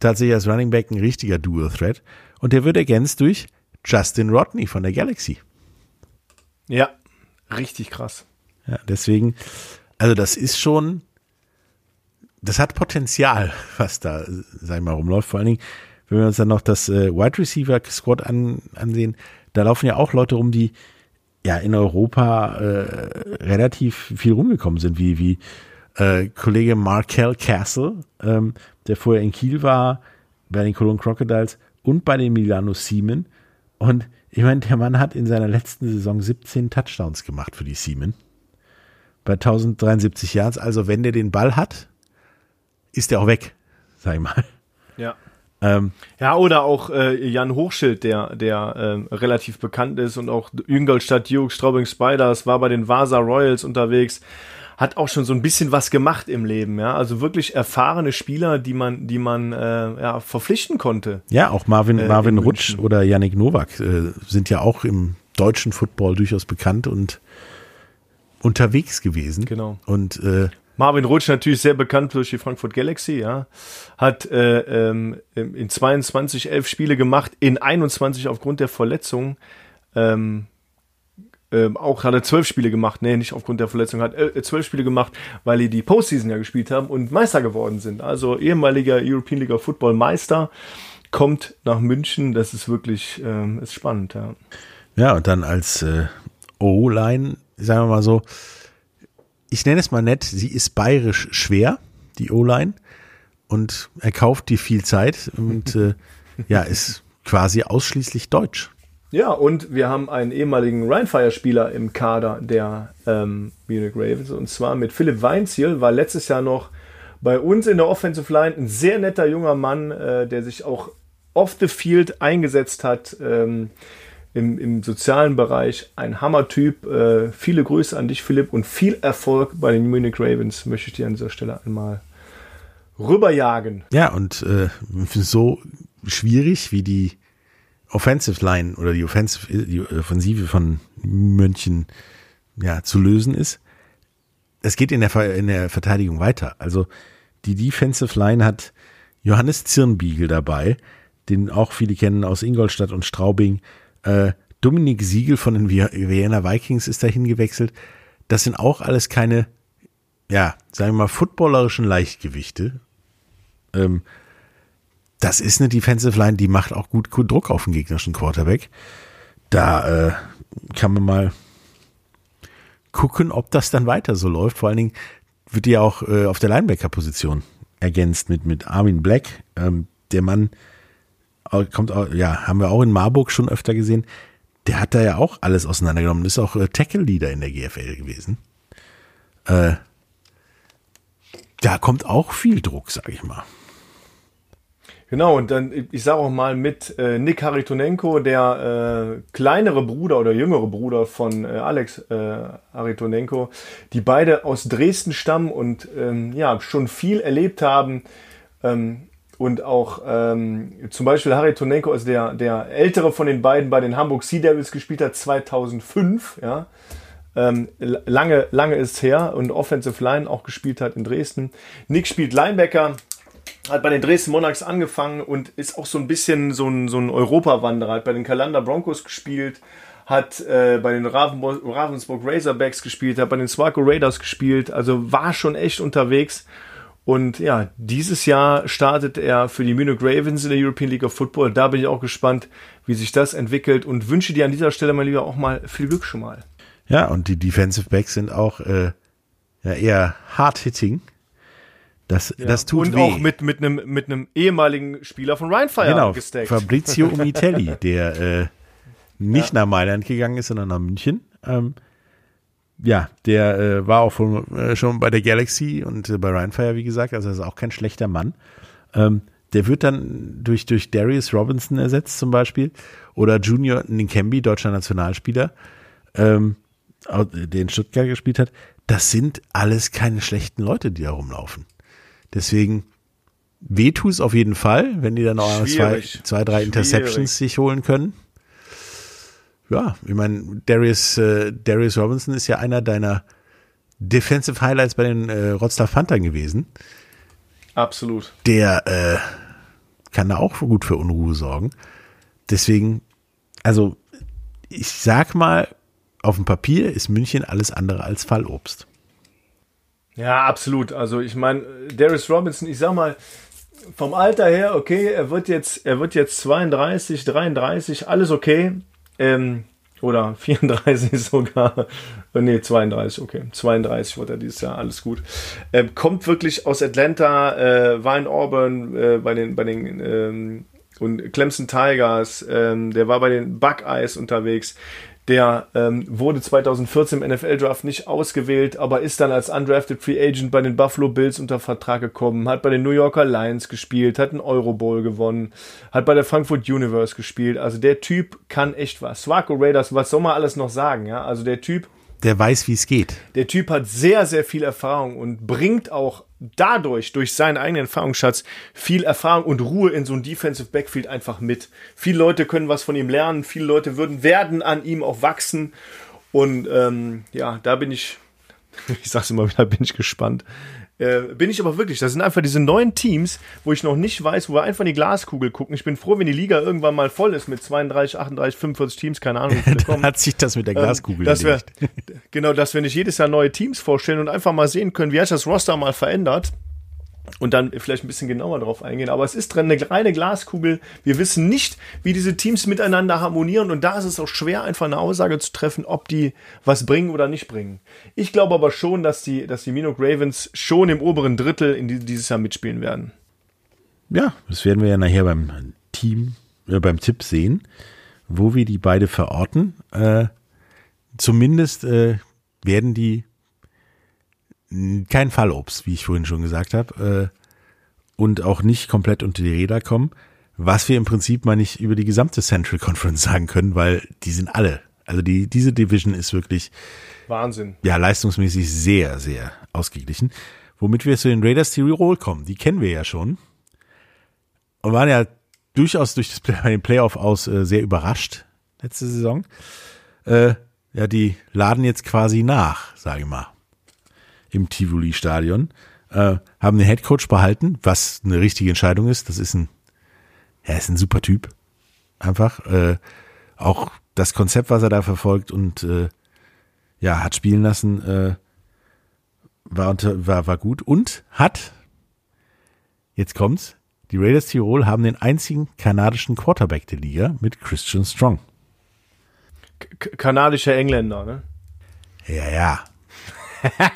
tatsächlich als Running Back ein richtiger Dual-Threat. Und der wird ergänzt durch Justin Rodney von der Galaxy. Ja, richtig krass. Ja, deswegen, also das ist schon, das hat Potenzial, was da, sag ich mal, rumläuft. Vor allen Dingen, wenn wir uns dann noch das äh, Wide Receiver Squad an, ansehen, da laufen ja auch Leute rum, die ja in Europa äh, relativ viel rumgekommen sind, wie, wie äh, Kollege Markel Castle, ähm, der vorher in Kiel war, bei den Cologne Crocodiles und bei den Milano Siemen. Und ich meine, der Mann hat in seiner letzten Saison 17 Touchdowns gemacht für die Siemen bei 1073 Yards. Also wenn der den Ball hat, ist der auch weg, sag ich mal. Ja. Ähm, Ja, oder auch äh, Jan Hochschild, der, der ähm, relativ bekannt ist und auch Ingolstadt Dukes, Straubing Spiders, war bei den Vasa Royals unterwegs, hat auch schon so ein bisschen was gemacht im Leben, ja. Also wirklich erfahrene Spieler, die man, die man äh, ja, verpflichten konnte. ja, auch Marvin, Äh, Marvin in Rutsch München. oder Yannick Nowak äh, sind ja auch im deutschen Football durchaus bekannt und unterwegs gewesen. Genau. Und äh, Marvin Rutsch natürlich sehr bekannt durch die Frankfurt Galaxy, ja. Hat äh, ähm, in 22 elf Spiele gemacht, in 21 aufgrund der Verletzung. Ähm, ähm, auch er zwölf Spiele gemacht, nee, nicht aufgrund der Verletzung, hat äh, zwölf Spiele gemacht, weil die die Postseason ja gespielt haben und Meister geworden sind. Also ehemaliger European League Football Meister kommt nach München. Das ist wirklich ähm, ist spannend, ja. ja, und dann als äh, O-Line, sagen wir mal so, ich nenne es mal nett, sie ist bayerisch schwer, die O-Line. Und er kauft die viel Zeit und äh, ja, ist quasi ausschließlich deutsch. Ja, und wir haben einen ehemaligen Rheinfire-Spieler im Kader der ähm, Munich Ravens und zwar mit Philipp Weinziel, war letztes Jahr noch bei uns in der Offensive Line ein sehr netter junger Mann, äh, der sich auch off the field eingesetzt hat ähm, im, im sozialen Bereich. Ein Hammertyp. Äh, viele Grüße an dich, Philipp, und viel Erfolg bei den Munich Ravens möchte ich dir an dieser Stelle einmal rüberjagen. Ja, und äh, so schwierig wie die Offensive Line oder die Offensive, die Offensive von München ja, zu lösen ist, es geht in der, in der Verteidigung weiter. Also die Defensive Line hat Johannes Zirnbiegel dabei, den auch viele kennen aus Ingolstadt und Straubing. Äh, Dominik Siegel von den Vi- Vienna Vikings ist dahin gewechselt. Das sind auch alles keine, ja, sagen wir mal, footballerischen Leichtgewichte. Ähm, das ist eine Defensive Line, die macht auch gut, Druck auf den gegnerischen Quarterback. Da äh, kann man mal gucken, ob das dann weiter so läuft. Vor allen Dingen wird die ja auch äh, auf der Linebacker-Position ergänzt mit, mit Armin Black. Ähm, der Mann kommt, au- ja, haben wir auch in Marburg schon öfter gesehen. Der hat da ja auch alles auseinandergenommen. Ist auch äh, Tackle-Leader in der GFL gewesen. Äh, da kommt auch viel Druck, sag ich mal. Genau, und dann, ich sage auch mal mit äh, Nick Haritonenko, der äh, kleinere Bruder oder jüngere Bruder von äh, Alex äh, Haritonenko, die beide aus Dresden stammen und ähm, ja, schon viel erlebt haben. Ähm, und auch ähm, zum Beispiel Haritonenko, also der, der ältere von den beiden bei den Hamburg Sea Devils gespielt hat, 2005, ja. Ähm, lange, lange ist her und Offensive Line auch gespielt hat in Dresden. Nick spielt Linebacker, hat bei den Dresden Monarchs angefangen und ist auch so ein bisschen so ein, so ein Europawanderer. Hat bei den Kalander Broncos gespielt, hat äh, bei den Ravenbo Ravensburg Razorbacks gespielt, hat bei den Swarco Raiders gespielt, also war schon echt unterwegs. Und ja, dieses Jahr startet er für die Munich Ravens in der European League of Football. Da bin ich auch gespannt, wie sich das entwickelt und wünsche dir an dieser Stelle mal lieber auch mal viel Glück schon mal. Ja, und die Defensive Backs sind auch äh, ja, eher hard-hitting. Das, Ja. das tut Und weh. auch mit, mit einem mit einem ehemaligen Spieler von Rhine Fire genau, gestackt. Fabrizio Umitelli, der äh, nicht nach Mailand gegangen ist, sondern nach München. Ähm, ja, der äh, war auch von, äh, schon bei der Galaxy und äh, bei Rheinfire, wie gesagt, also er ist auch kein schlechter Mann. Ähm, der wird dann durch, durch Darius Robinson ersetzt zum Beispiel oder Junior Ninkembi, deutscher Nationalspieler, ähm, der in Stuttgart gespielt hat. Das sind alles keine schlechten Leute, die da rumlaufen. Deswegen wehtut es auf jeden Fall, wenn die dann noch zwei, zwei, drei Schwierig. Interceptions sich holen können. Ja, ich meine, Darius, äh, Darius Robinson ist ja einer deiner Defensive Highlights bei den äh, Rostock Panthern gewesen. Absolut. Der äh, kann da auch gut für Unruhe sorgen. Deswegen, also ich sag mal, auf dem Papier ist München alles andere als Fallobst. Ja, absolut. Also ich meine, Darius Robinson, ich sag mal, vom Alter her, okay, er wird jetzt, er wird jetzt 32, 33, alles okay. Ähm, oder 34 sogar. Äh, Nee, 32, okay. 32 wird er dieses Jahr, alles gut. Ähm, kommt wirklich aus Atlanta, äh, war in Auburn äh, bei den, bei den ähm, und Clemson Tigers, ähm, der war bei den Buckeyes unterwegs. Der ähm, wurde 2014 im NFL-Draft nicht ausgewählt, aber ist dann als undrafted Free Agent bei den Buffalo Bills unter Vertrag gekommen, hat bei den New Yorker Lions gespielt, hat einen Euro Bowl gewonnen, hat bei der Frankfurt Universe gespielt. Also der Typ kann echt was. Swaco Raiders, was soll man alles noch sagen? Ja, also der Typ Der weiß, wie es geht. der Typ hat sehr, sehr viel Erfahrung und bringt auch dadurch, durch seinen eigenen Erfahrungsschatz, viel Erfahrung und Ruhe in so ein Defensive Backfield einfach mit. Viele Leute können was von ihm lernen, viele Leute würden, werden an ihm auch wachsen. Und ähm, ja, da bin ich, ich sag's immer wieder, bin ich gespannt. Äh, bin ich aber wirklich. Das sind einfach diese neuen Teams, wo ich noch nicht weiß, wo wir einfach in die Glaskugel gucken. Ich bin froh, wenn die Liga irgendwann mal voll ist mit 32, 38, 45 Teams, keine Ahnung, hat sich das mit der Glaskugel Ähm, dass wir, genau, dass wir nicht jedes Jahr neue Teams vorstellen und einfach mal sehen können, wie hat sich das Roster mal verändert und dann vielleicht ein bisschen genauer drauf eingehen. Aber es ist drin eine reine Glaskugel. Wir wissen nicht, wie diese Teams miteinander harmonieren und da ist es auch schwer, einfach eine Aussage zu treffen, ob die was bringen oder nicht bringen. Ich glaube aber schon, dass die, dass die Minok Ravens schon im oberen Drittel in die, dieses Jahr mitspielen werden. Ja, das werden wir ja nachher beim Team, äh, beim Tipp sehen, wo wir die beide verorten. Äh, zumindest äh, werden die kein Fallobst, wie ich vorhin schon gesagt habe, äh, und auch nicht komplett unter die Räder kommen, was wir im Prinzip mal nicht über die gesamte Central Conference sagen können, weil die sind alle. Also die, diese Division ist wirklich Wahnsinn. ja, leistungsmäßig sehr, sehr ausgeglichen. Womit wir zu den Raiders Tirol kommen. Die kennen wir ja schon. Und waren ja durchaus durch das Play- bei den Playoff aus äh, sehr überrascht letzte Saison. Äh, ja, die laden jetzt quasi nach, sage ich mal, im Tivoli-Stadion. Äh, haben den Headcoach behalten, was eine richtige Entscheidung ist. Das ist ein, ja, ist ein super Typ. Einfach. Äh, auch das Konzept, was er da verfolgt und äh, ja, hat spielen lassen, äh, war, unter, war, war gut und hat, jetzt kommt's, die Raiders Tirol haben den einzigen kanadischen Quarterback der Liga mit Christian Strong. K kanadischer Engländer, ne? Ja, ja.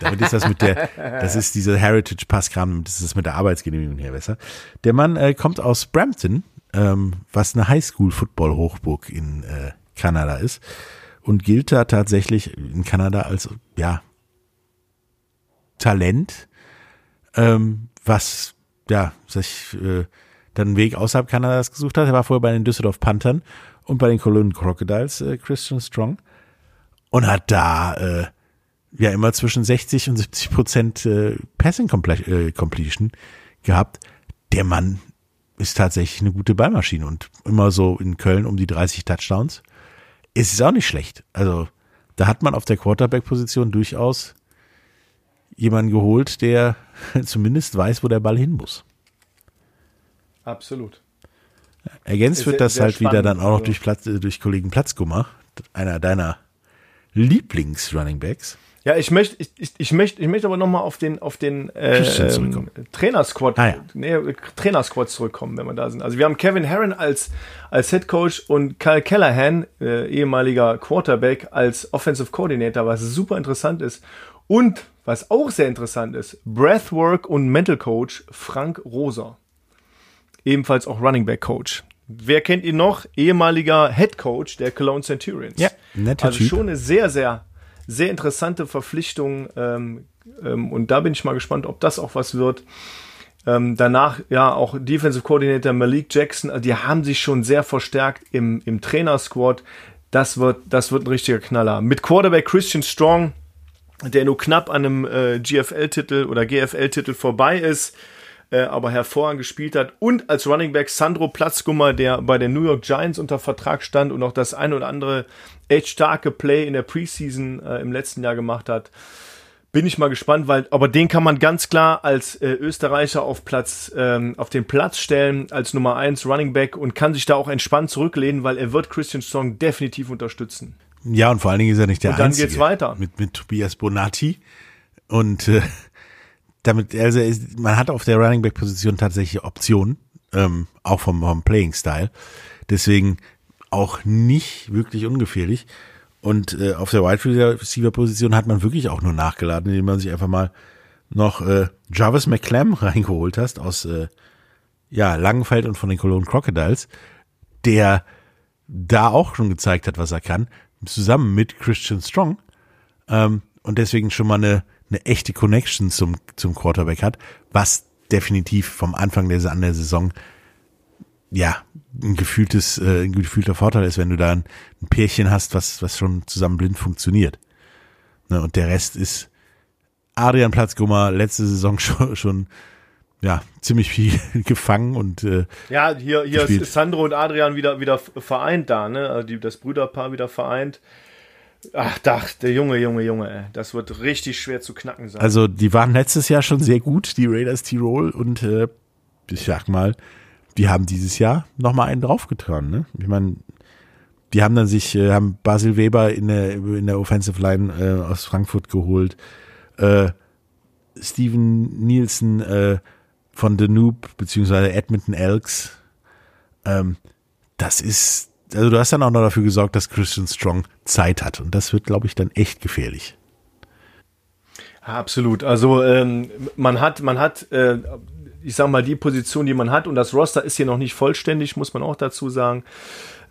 Damit ist das mit der, das ist dieser Heritage-Passkram, das ist mit der Arbeitsgenehmigung her besser. Der Mann äh, kommt aus Brampton, ähm, was eine Highschool-Football-Hochburg in äh, Kanada ist und gilt da tatsächlich in Kanada als, ja, Talent, ähm, was, ja, sich äh, dann einen Weg außerhalb Kanadas gesucht hat. Er war vorher bei den Düsseldorf Panthern und bei den Cologne Crocodiles, äh, Christian Strong, und hat da äh, ja immer zwischen 60 und 70 Prozent äh, Passing Comple äh, Completion gehabt. Der Mann ist tatsächlich eine gute Ballmaschine und immer so in Köln um die 30 Touchdowns. Es ist auch nicht schlecht. Also da hat man auf der Quarterback-Position durchaus jemanden geholt, der zumindest weiß, wo der Ball hin muss. Absolut. Ergänzt wird das sehr halt wieder spannend, dann auch noch durch, Platz, äh, durch Kollegen Platzgummer, einer deiner Lieblings-Runningbacks. Ja, ich möchte, ich, ich, ich möchte, ich möchte aber nochmal auf den, auf den äh, ähm, Trainersquad, Ah, ja. nee, Trainersquad zurückkommen, wenn wir da sind. Also wir haben Kevin Herron als, als Head Coach und Kyle Callahan, äh, ehemaliger Quarterback, als Offensive Coordinator, was super interessant ist. Und was auch sehr interessant ist, Breathwork und Mental Coach Frank Roser. Ebenfalls auch Running Back Coach. Wer kennt ihn noch? Ehemaliger Head Coach der Cologne Centurions. Ja, netter also Typ. schon eine sehr, sehr, sehr interessante Verpflichtung. Ähm, ähm, und da bin ich mal gespannt, ob das auch was wird. Ähm, danach ja auch Defensive Coordinator Malik Jackson, also die haben sich schon sehr verstärkt im, im Trainersquad. Das wird, das wird ein richtiger Knaller. Mit Quarterback Christian Strong, der nur knapp an einem äh, GFL-Titel oder GFL-Titel vorbei ist, äh, aber hervorragend gespielt hat. Und als Running Back Sandro Platzgummer, der bei den New York Giants unter Vertrag stand und auch das ein oder andere echt starke Play in der Preseason äh, im letzten Jahr gemacht hat. Bin ich mal gespannt, weil, aber den kann man ganz klar als äh, Österreicher auf Platz, ähm, auf den Platz stellen, als Nummer 1 Running Back und kann sich da auch entspannt zurücklehnen, weil er wird Christian Strong definitiv unterstützen. Ja, und vor allen Dingen ist er nicht der Und dann Einzige. geht's weiter. Mit, mit Tobias Bonatti. Und äh, damit, also ist, man hat auf der Running Back Position tatsächlich Optionen, ähm, auch vom, vom Playing Style. Deswegen auch nicht wirklich ungefährlich. Und äh, auf der Wide Receiver Position hat man wirklich auch nur nachgeladen, indem man sich einfach mal noch äh, Jarvis McClam reingeholt hast aus äh, ja, Langenfeld und von den Cologne Crocodiles, der da auch schon gezeigt hat, was er kann, zusammen mit Christian Strong ähm, und deswegen schon mal eine, eine echte Connection zum, zum Quarterback hat, was definitiv vom Anfang der, an der Saison ja ein gefühltes, äh, ein gefühlter Vorteil ist, wenn du da ein, ein Pärchen hast, was, was schon zusammen blind funktioniert. Ne, und der Rest ist Adrian Platzgummer letzte Saison schon, schon ja ziemlich viel gefangen und äh, Ja, hier, hier gespielt. ist Sandro und Adrian wieder, wieder vereint da, ne? Also die, das Brüderpaar wieder vereint. Ach, dach, der Junge, Junge, Junge, ey. Das wird richtig schwer zu knacken sein. Also die waren letztes Jahr schon sehr gut, die Raiders Tirol und äh, ich sag mal, die haben dieses Jahr noch mal einen draufgetan. Ne? Ich meine, die haben dann sich, äh, haben Basil Weber in der in der Offensive Line äh, aus Frankfurt geholt, äh, Steven Nielsen äh, von Danube beziehungsweise Edmonton Elks. Ähm, das ist, also du hast dann auch noch dafür gesorgt, dass Christian Strong Zeit hat und das wird, glaube ich, dann echt gefährlich. Absolut. Also ähm, man hat, man hat, äh, ich sag mal, die Position, die man hat, und das Roster ist hier noch nicht vollständig, muss man auch dazu sagen.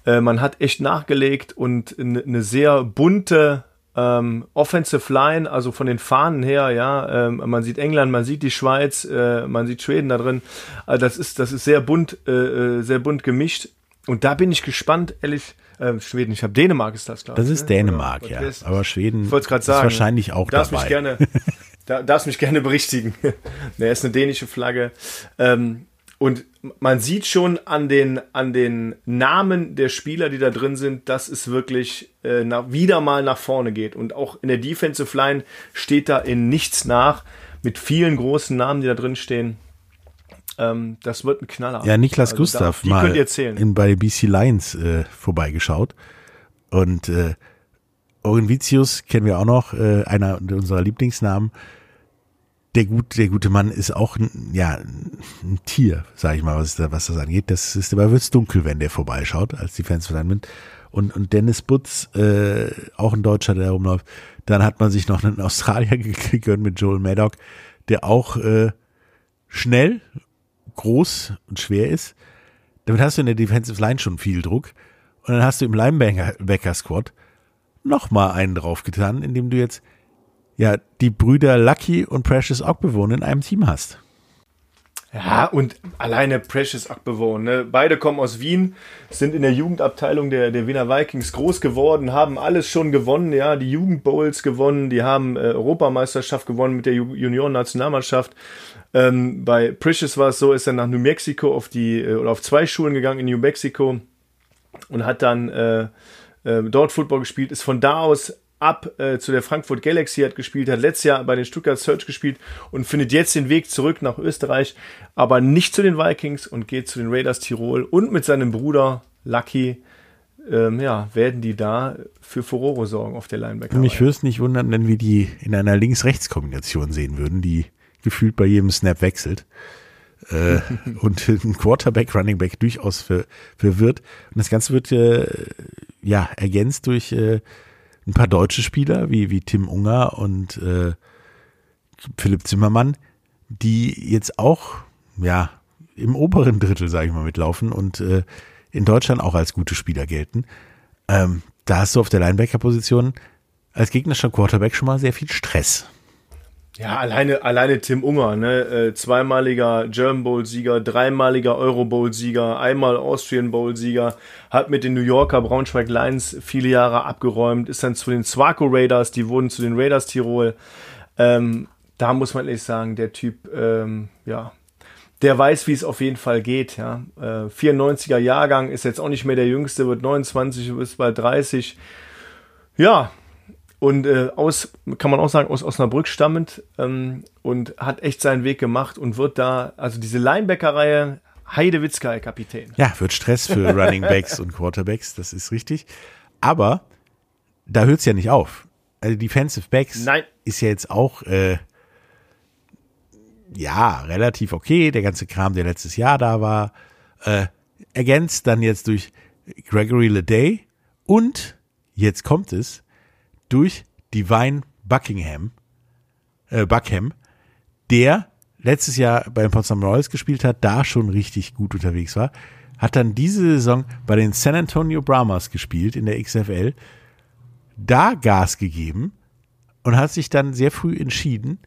Äh, man hat echt nachgelegt und eine ne sehr bunte ähm, Offensive Line, also von den Fahnen her, ja, ähm, man sieht England, man sieht die Schweiz, äh, man sieht Schweden da drin. Also das ist, das ist sehr bunt, äh, äh, sehr bunt gemischt. Und da bin ich gespannt, ehrlich, äh, Schweden, ich habe Dänemark ist das, glaube Das ich. ist ne? Dänemark, Oder- ja. ist- Aber Schweden ich gerade ist sagen. wahrscheinlich auch darfst dabei. Mich gerne, da, darfst mich gerne berichtigen. ne, ist eine dänische Flagge. Ähm, und man sieht schon an den, an den Namen der Spieler, die da drin sind, dass es wirklich äh, nach, wieder mal nach vorne geht. Und auch in der Defensive Line steht da in nichts nach, mit vielen großen Namen, die da drin stehen. Ähm, das wird ein Knaller. ja, Niklas Also Gustav da, die mal in, bei BC Lions äh, vorbeigeschaut. Und äh, Oren Vitius kennen wir auch noch, äh, einer unserer Lieblingsnamen. Der, gut, der gute Mann ist auch ein, ja, ein Tier, sag ich mal, was, was das angeht. Das ist, dabei wird's dunkel, wenn der vorbeischaut, als Defensive Lineman. Und, und Dennis Butz, äh, auch ein Deutscher, der rumläuft. Dann hat man sich noch einen Australier gegönnt mit Joel Maddock, der auch äh, schnell, groß und schwer ist. Damit hast du in der Defensive Line schon viel Druck. Und dann hast du im Linebacker-Squad nochmal einen draufgetan, indem du jetzt ja die Brüder Lucky und Precious Ogbewohn in einem Team hast. Ja, und alleine Precious Akbewohn, ne? Beide kommen aus Wien, sind in der Jugendabteilung der, der Wiener Vikings groß geworden, haben alles schon gewonnen, ja, die Jugendbowls gewonnen, die haben äh, Europameisterschaft gewonnen mit der Ju Junioren-Nationalmannschaft. Ähm, bei Precious war es so, ist er nach New Mexico auf die, äh, oder auf zwei Schulen gegangen in New Mexico und hat dann äh, äh, dort Football gespielt, ist von da aus ab äh, zu der Frankfurt Galaxy hat gespielt, hat letztes Jahr bei den Stuttgart Search gespielt und findet jetzt den Weg zurück nach Österreich, aber nicht zu den Vikings und geht zu den Raiders Tirol und mit seinem Bruder Lucky ähm, ja, werden die da für Furore sorgen auf der Linebacker. Mich würde es nicht wundern, wenn wir die in einer Links-Rechts-Kombination sehen würden, die gefühlt bei jedem Snap wechselt. äh, und ein Quarterback, Running Back durchaus ver verwirrt. Und das Ganze wird äh, ja ergänzt durch äh, ein paar deutsche Spieler wie, wie Tim Unger und äh, Philipp Zimmermann, die jetzt auch ja im oberen Drittel, sage ich mal, mitlaufen und äh, in Deutschland auch als gute Spieler gelten. Ähm, da hast du auf der Linebacker-Position als gegnerischer Quarterback schon mal sehr viel Stress. Ja, alleine, alleine Tim Unger, ne? Äh, zweimaliger German Bowl-Sieger, dreimaliger Euro Bowl-Sieger, einmal Austrian Bowl-Sieger, hat mit den New Yorker Braunschweig Lions viele Jahre abgeräumt, ist dann zu den Zwaco Raiders, die wurden zu den Raiders Tirol. Ähm, da muss man ehrlich sagen, der Typ, ähm, ja, der weiß, wie es auf jeden Fall geht. Ja. Äh, 94er Jahrgang ist jetzt auch nicht mehr der Jüngste, wird 29, ist bald 30. Ja, und äh, aus, kann man auch sagen, aus Osnabrück stammend ähm, und hat echt seinen Weg gemacht und wird da, also diese Linebacker-Reihe, Heidewitzka, Kapitän. Ja, wird Stress für Running Backs und Quarterbacks, das ist richtig. Aber da hört es ja nicht auf. Also Defensive Backs Nein. ist ja jetzt auch äh, ja relativ okay. Der ganze Kram, der letztes Jahr da war, äh, ergänzt dann jetzt durch Gregory Leday und jetzt kommt es durch Divine Buckingham, äh, Buckham, der letztes Jahr bei den Potsdam Royals gespielt hat, da schon richtig gut unterwegs war, hat dann diese Saison bei den San Antonio Brahmas gespielt in der XFL, da Gas gegeben und hat sich dann sehr früh entschieden,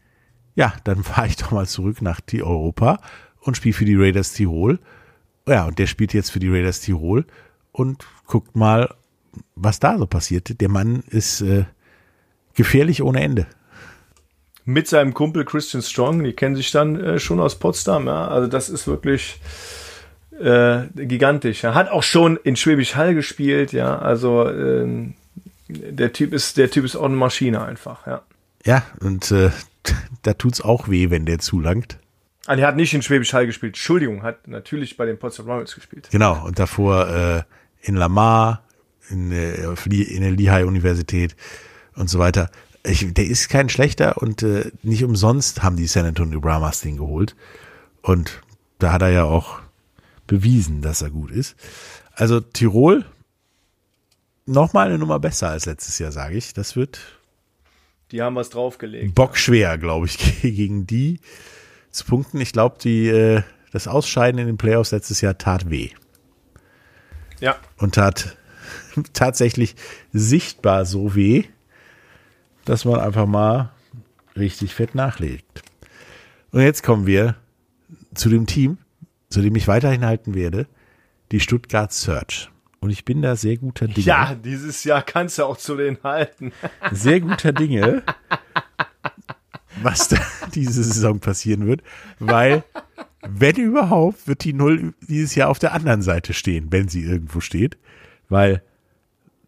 ja, dann fahre ich doch mal zurück nach Europa und spiele für die Raiders Tirol. Ja, und der spielt jetzt für die Raiders Tirol und guckt mal, was da so passiert. Der Mann ist äh, gefährlich ohne Ende. Mit seinem Kumpel Christian Strong, die kennen sich dann äh, schon aus Potsdam, ja. Also das ist wirklich äh, gigantisch. Er hat auch schon in Schwäbisch Hall gespielt, ja. Also ähm, der Typ ist, der Typ ist auch eine Maschine einfach, ja. Ja, und äh, da tut's auch weh, wenn der zulangt. Ah, der hat nicht in Schwäbisch Hall gespielt. Entschuldigung, hat natürlich bei den Potsdam Royals gespielt. Genau, und davor äh, in Lamar, in, äh, in der Lehigh-Universität und so weiter. Ich, der ist kein schlechter und äh, nicht umsonst haben die San Antonio Brahmas den geholt. Und da hat er ja auch bewiesen, dass er gut ist. Also Tirol nochmal eine Nummer besser als letztes Jahr, sage ich. Das wird Die haben was draufgelegt. bockschwer, glaube ich, gegen die zu punkten. Ich glaube, die äh, das Ausscheiden in den Playoffs letztes Jahr tat weh Ja, und tat tatsächlich sichtbar so weh, dass man einfach mal richtig fett nachlegt. Und jetzt kommen wir zu dem Team, zu dem ich weiterhin halten werde, die Stuttgart Search. Und ich bin da sehr guter Dinge. ja, dieses Jahr kannst du auch zu denen halten. Sehr guter Dinge, was da diese Saison passieren wird, weil wenn überhaupt, wird die Null dieses Jahr auf der anderen Seite stehen, wenn sie irgendwo steht, weil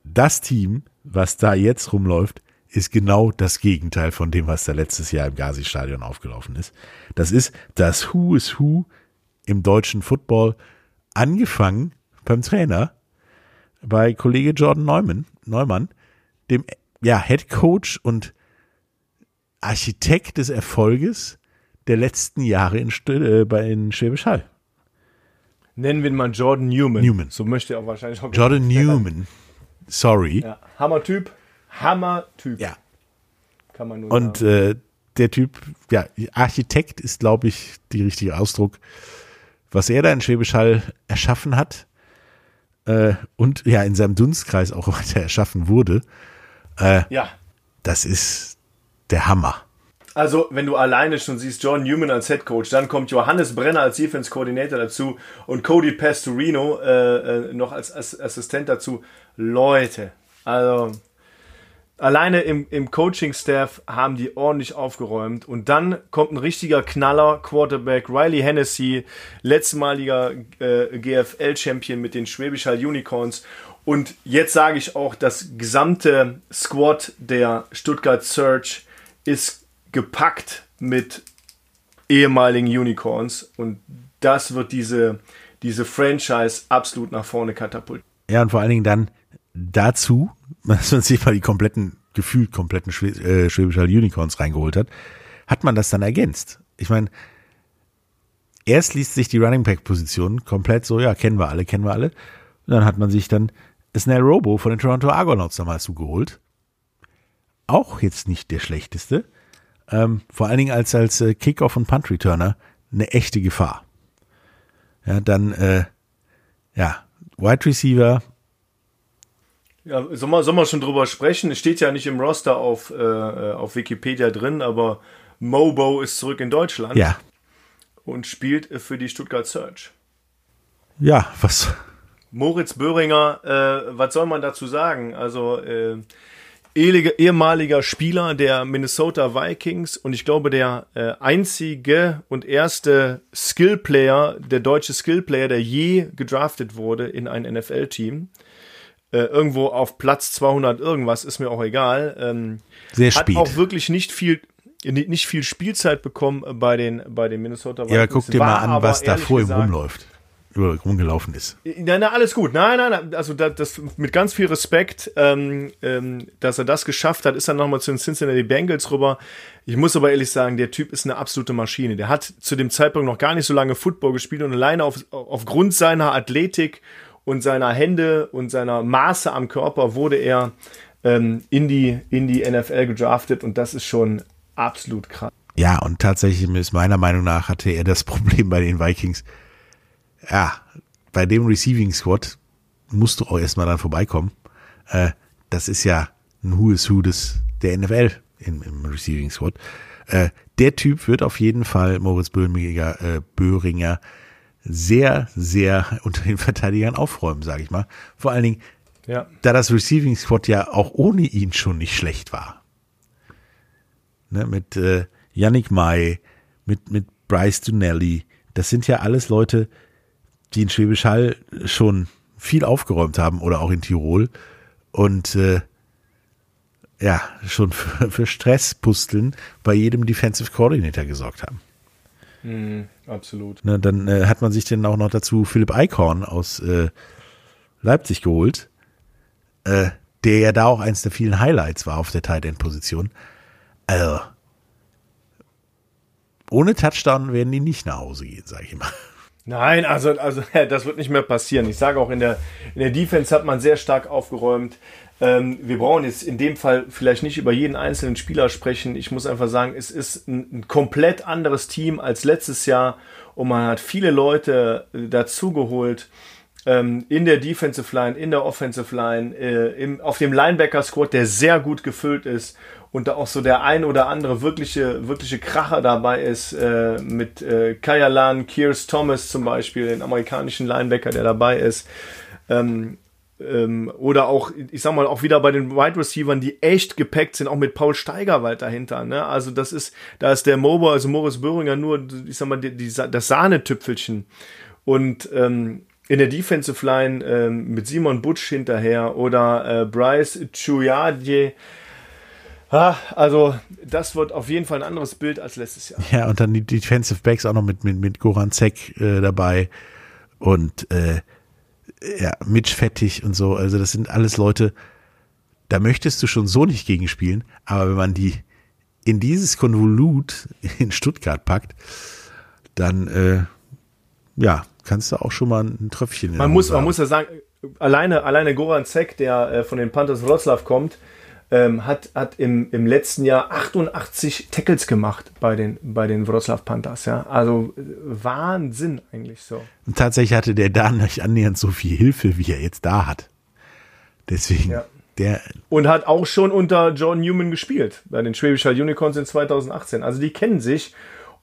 das Team, was da jetzt rumläuft, ist genau das Gegenteil von dem, was da letztes Jahr im Gazi-Stadion aufgelaufen ist. Das ist das Who is Who im deutschen Football, angefangen beim Trainer, bei Kollege Jordan Neumann, Neumann dem ja, Head Coach und Architekt des Erfolges der letzten Jahre in, äh, bei in Schwäbisch Hall. Nennen wir ihn mal Jordan Newman. Newman. So möchte er auch wahrscheinlich auch. Jordan Newman. Sorry. Ja, Hammer-Typ. Hammer-Typ. Ja. Kann man nur Und äh, der Typ, ja, Architekt ist, glaube ich, der richtige Ausdruck. Was er da in Schwäbisch Hall erschaffen hat äh, und ja in seinem Dunstkreis auch weiter erschaffen wurde, ja. das ist der Hammer. Also, wenn du alleine schon siehst, John Newman als Head Coach, dann kommt Johannes Brenner als Defense Coordinator dazu und Cody Pastorino äh, äh, noch als, als Assistent dazu. Leute, also alleine im, im Coaching-Staff haben die ordentlich aufgeräumt und dann kommt ein richtiger Knaller, Quarterback Riley Hennessy, letztmaliger äh, GFL-Champion mit den Schwäbisch Hall Unicorns und jetzt sage ich auch, das gesamte Squad der Stuttgart Search ist gepackt mit ehemaligen Unicorns und das wird diese, diese Franchise absolut nach vorne katapultieren. Ja, und vor allen Dingen dann dazu, dass man sich mal die kompletten, gefühlt kompletten Schwä äh, Schwäbisch Hall Unicorns reingeholt hat, hat man das dann ergänzt. Ich meine, erst liest sich die Running Back Position komplett so, ja, kennen wir alle, kennen wir alle. Und dann hat man sich dann Snell Robo von den Toronto Argonauts damals zugeholt. Auch jetzt nicht der schlechteste. Ähm, vor allen Dingen als, als äh, Kickoff und Punt Returner eine echte Gefahr. Ja, dann, äh, ja, Wide Receiver. Ja, soll man, soll man schon drüber sprechen? Es steht ja nicht im Roster auf, äh, auf Wikipedia drin, aber Mobo ist zurück in Deutschland. Ja. Und spielt für die Stuttgart Search. Ja, was? Moritz Böhringer, äh, was soll man dazu sagen? Also, äh, ehemaliger Spieler der Minnesota Vikings und ich glaube der äh, einzige und erste Skillplayer, der deutsche Skillplayer, der je gedraftet wurde in ein NFL-Team. Äh, irgendwo auf Platz 200 irgendwas, ist mir auch egal. Ähm, Sehr hat spät. auch wirklich nicht viel nicht viel Spielzeit bekommen bei den bei den Minnesota Vikings. Ja, guck dir mal an, was da vor ihm rumläuft. Rumgelaufen ist. Nein, nein, alles gut. Nein, nein, nein. Also das, das mit ganz viel Respekt, ähm, ähm, dass er das geschafft hat, ist dann nochmal zu den Cincinnati Bengals rüber. Ich muss aber ehrlich sagen, der Typ ist eine absolute Maschine. Der hat zu dem Zeitpunkt noch gar nicht so lange Football gespielt und alleine auf, aufgrund seiner Athletik und seiner Hände und seiner Maße am Körper wurde er ähm, in, die, in die NFL gedraftet und das ist schon absolut krass. Ja, und tatsächlich ist meiner Meinung nach hatte er das Problem bei den Vikings. Ja, bei dem Receiving Squad musst du auch erstmal dann vorbeikommen. Äh, das ist ja ein Who is Who des, der NFL im, im Receiving Squad. Äh, der Typ wird auf jeden Fall Moritz Böhringer, äh, Böhringer sehr, sehr unter den Verteidigern aufräumen, sage ich mal. Vor allen Dingen, Ja. da das Receiving Squad ja auch ohne ihn schon nicht schlecht war. Ne, mit äh, Yannick May, mit, mit Bryce Dunelli, das sind ja alles Leute, die in Schwäbisch Hall schon viel aufgeräumt haben oder auch in Tirol und äh, ja, schon für, für Stresspusteln bei jedem Defensive Coordinator gesorgt haben. Absolut. Ne, dann äh, hat man sich dann auch noch dazu Philipp Eichhorn aus äh, Leipzig geholt, äh, der ja da auch eins der vielen Highlights war auf der Tight End Position. Also ohne Touchdown werden die nicht nach Hause gehen, sage ich mal. Nein, also, also das wird nicht mehr passieren. Ich sage auch, in der, in der Defense hat man sehr stark aufgeräumt. Ähm, wir brauchen jetzt in dem Fall vielleicht nicht über jeden einzelnen Spieler sprechen. Ich muss einfach sagen, es ist ein, ein komplett anderes Team als letztes Jahr und man hat viele Leute äh, dazugeholt ähm, in der Defensive Line, in der Offensive Line, äh, im, auf dem Linebacker-Squad, der sehr gut gefüllt ist und da auch so der ein oder andere wirkliche, wirkliche Kracher dabei ist, äh, mit äh, Kayalan, Kears Thomas zum Beispiel, den amerikanischen Linebacker, der dabei ist. Ähm, ähm, oder auch, ich sag mal, auch wieder bei den Wide Receivers, die echt gepackt sind, auch mit Paul Steigerwald dahinter. Ne? Also das ist, da ist der Mobo, also Moritz Böhringer nur, ich sag mal, die, die, das Sahnetüpfelchen. Und ähm, in der Defensive Line ähm, mit Simon Butsch hinterher oder äh, Bryce Chuyadje. Ah, also das wird auf jeden Fall ein anderes Bild als letztes Jahr. Ja, und dann die Defensive Backs auch noch mit, mit, mit Goran Zek äh, dabei und äh, ja, Mitch Fettig und so. Also das sind alles Leute, da möchtest du schon so nicht gegenspielen, aber wenn man die in dieses Konvolut in Stuttgart packt, dann äh, ja, kannst du auch schon mal ein Tröpfchen Man muss, man muss ja sagen, alleine, alleine Goran Zek, der äh, von den Panthers Wroclaw kommt, ähm, hat, hat im, im letzten Jahr 88 Tackles gemacht bei den, bei den Wroclaw Panthers. Ja? Also äh, Wahnsinn eigentlich so. Und tatsächlich hatte der da nicht annähernd so viel Hilfe, wie er jetzt da hat. Deswegen, Ja. der, Und hat auch schon unter John Newman gespielt bei den Schwäbisch Hall Unicorns in 2018. Also die kennen sich.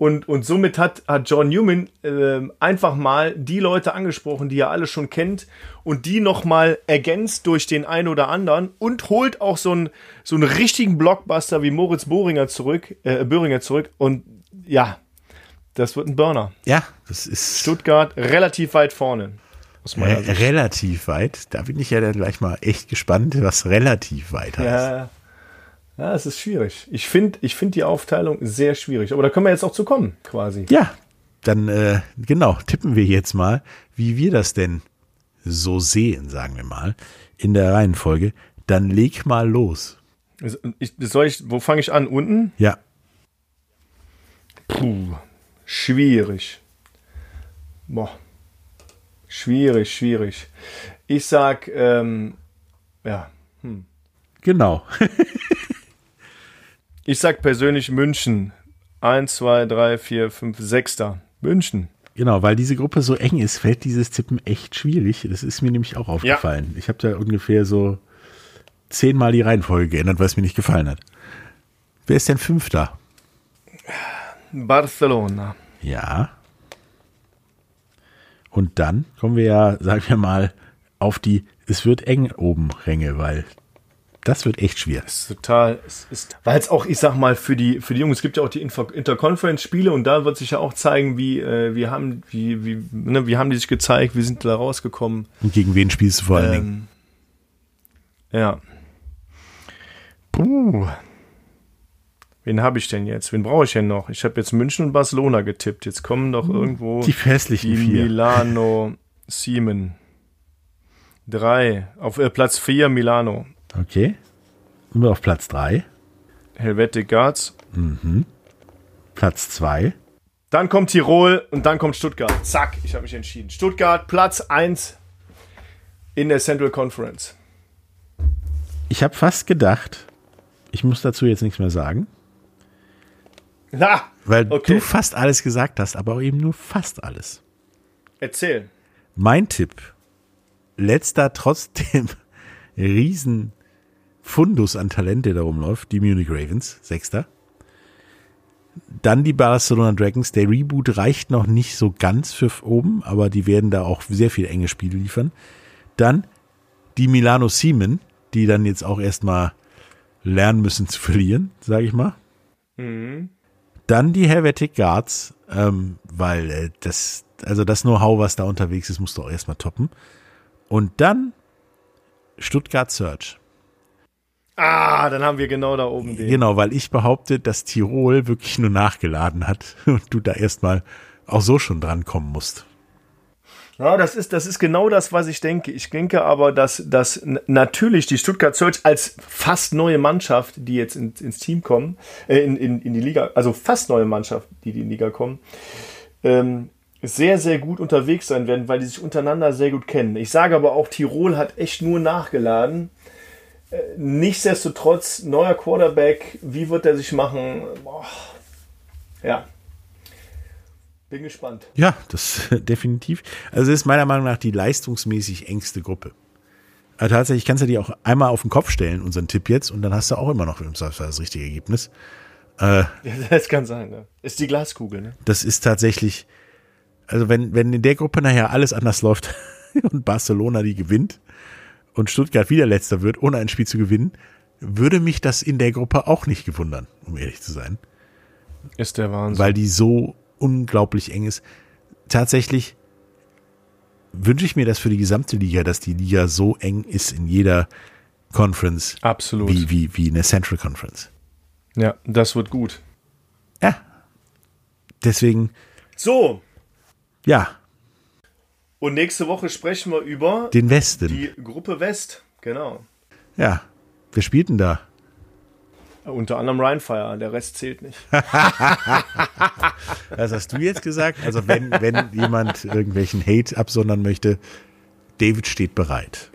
Und, und somit hat, hat John Newman ähm, einfach mal die Leute angesprochen, die er alle schon kennt und die nochmal ergänzt durch den einen oder anderen und holt auch so einen, so einen richtigen Blockbuster wie Moritz Bohringer zurück, äh, Böhringer zurück. Und ja, das wird ein Burner. ja, das ist Stuttgart relativ weit vorne. Re Sicht. relativ weit. Da bin ich ja dann gleich mal echt gespannt, was relativ weit heißt. Ja, ja, es ist schwierig. Ich finde ich find die Aufteilung sehr schwierig. Aber da können wir jetzt auch zu kommen, quasi. Ja, dann äh, genau, tippen wir jetzt mal, wie wir das denn so sehen, sagen wir mal, in der Reihenfolge, dann leg mal los. Also, Ich, soll ich, wo fange ich an? Unten? Ja, Puh, schwierig. Boah. Schwierig, schwierig. Ich sag, ähm, ja, genau. ich sag persönlich München. Eins, zwei, drei, vier, fünf, sechster. München. Genau, weil diese Gruppe so eng ist, fällt dieses Tippen echt schwierig. Das ist mir nämlich auch aufgefallen. Ich habe da ungefähr so zehnmal die Reihenfolge geändert, weil es mir nicht gefallen hat. Wer ist denn Fünfter? Barcelona. Ja. Und dann kommen wir ja, sagen wir mal, auf die, es wird eng oben Ränge, weil das wird echt schwer. ist total, es ist, weil es auch, ich sag mal, für die, für die Jungs, es gibt ja auch die Interconference-Spiele und da wird sich ja auch zeigen, wie, äh, wie haben, wie, wie, ne, wie haben die sich gezeigt, wie sind die da rausgekommen. Und gegen wen spielst du vor allen Dingen? Ähm, ja. Puh. Wen habe ich denn jetzt? Wen brauche ich denn noch? Ich habe jetzt München und Barcelona getippt. Jetzt kommen doch irgendwo Die hässlichen die vier. Milano Siemen. Drei. Auf äh, Platz vier Milano. Okay. Sind wir auf Platz drei. Helvetic Guards. Platz zwei. Dann kommt Tirol und dann kommt Stuttgart. Zack, ich habe mich entschieden. Stuttgart, Platz 1 in der Central Conference. Ich habe fast gedacht, ich muss dazu jetzt nichts mehr sagen, Na, weil Okay. du fast alles gesagt hast, aber auch eben nur fast alles. erzähl. Mein Tipp, letzter trotzdem riesen Fundus an Talent, der da rumläuft, die Munich Ravens, sechster. Dann die Barcelona Dragons. Der Reboot reicht noch nicht so ganz für oben, aber die werden da auch sehr viel enge Spiele liefern. Dann die Milano Siemen, die dann jetzt auch erstmal lernen müssen zu verlieren, sage ich mal. Dann die Helvetic Guards, ähm, weil äh, das, also das Know-how, was da unterwegs ist, musst du auch erstmal toppen. Und dann Stuttgart Search. Ah, dann haben wir genau da oben den. Genau, weil ich behaupte, dass Tirol wirklich nur nachgeladen hat und du da erstmal auch so schon dran kommen musst. Ja, das ist, das ist genau das, was ich denke. Ich denke aber, dass, dass natürlich die Stuttgart Search als fast neue Mannschaft, die jetzt in, ins Team kommen, äh, in, in, in die Liga, also fast neue Mannschaft, die, die in die Liga kommen, ähm, sehr, sehr gut unterwegs sein werden, weil die sich untereinander sehr gut kennen. Ich sage aber auch, Tirol hat echt nur nachgeladen. Äh, nichtsdestotrotz, neuer Quarterback, wie wird er sich machen? Boah. Ja. Bin gespannt. Ja, das definitiv. Also es ist meiner Meinung nach die leistungsmäßig engste Gruppe. Aber tatsächlich kannst du die auch einmal auf den Kopf stellen, unseren Tipp jetzt, und dann hast du auch immer noch im das richtige Ergebnis. Ja, das kann sein, ne? Ist die Glaskugel, ne? Das ist tatsächlich, also wenn, wenn in der Gruppe nachher alles anders läuft und Barcelona die gewinnt und Stuttgart wieder letzter wird, ohne ein Spiel zu gewinnen, würde mich das in der Gruppe auch nicht gewundern, um ehrlich zu sein. Ist der Wahnsinn. weil die so unglaublich eng ist. Tatsächlich wünsche ich mir das für die gesamte Liga, dass die Liga so eng ist in jeder Conference Absolut. wie, wie, wie eine Central Conference. Ja, das wird gut. Ja. Deswegen, So, ja, und nächste Woche sprechen wir über den Westen. die Gruppe West. Genau. ja. Wer spielt denn da? Unter anderem Rheinfire, der Rest zählt nicht. Was hast du jetzt gesagt? Also wenn, wenn jemand irgendwelchen Hate absondern möchte, David steht bereit.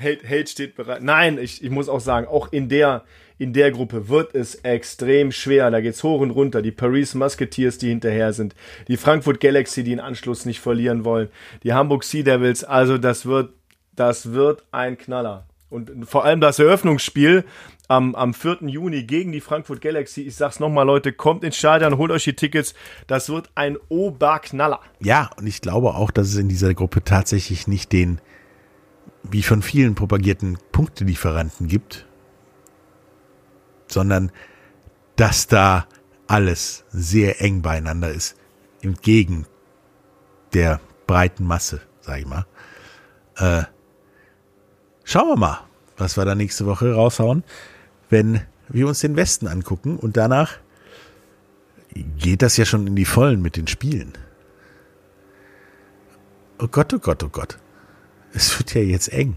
Hate, Hate steht bereit. Nein, ich, ich muss auch sagen, auch in der, in der Gruppe wird es extrem schwer. Da geht's hoch und runter. Die Paris Musketeers, die hinterher sind. Die Frankfurt Galaxy, die den Anschluss nicht verlieren wollen. Die Hamburg Sea Devils. Also das wird, das wird ein Knaller. Und vor allem das Eröffnungsspiel am, am 4. Juni gegen die Frankfurt Galaxy. Ich sag's nochmal, Leute, kommt ins Stadion, holt euch die Tickets. Das wird ein Oberknaller. Ja, und ich glaube auch, dass es in dieser Gruppe tatsächlich nicht den, wie von vielen propagierten Punktelieferanten gibt, sondern dass da alles sehr eng beieinander ist, entgegen der breiten Masse, sag ich mal. Äh, schauen wir mal, was wir da nächste Woche raushauen, wenn wir uns den Westen angucken und danach geht das ja schon in die Vollen mit den Spielen. Oh Gott, oh Gott, oh Gott. Es wird ja jetzt eng.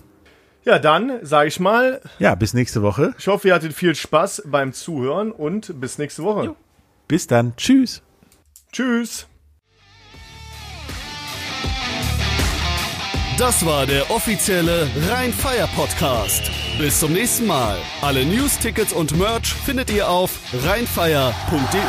Ja, dann sage ich mal, Ja, bis nächste Woche. ich hoffe, ihr hattet viel Spaß beim Zuhören und bis nächste Woche. Bis dann. Tschüss. Tschüss. Das war der offizielle Rhein-Fire Podcast. Bis zum nächsten Mal. Alle News, Tickets und Merch findet ihr auf rheinfire.de.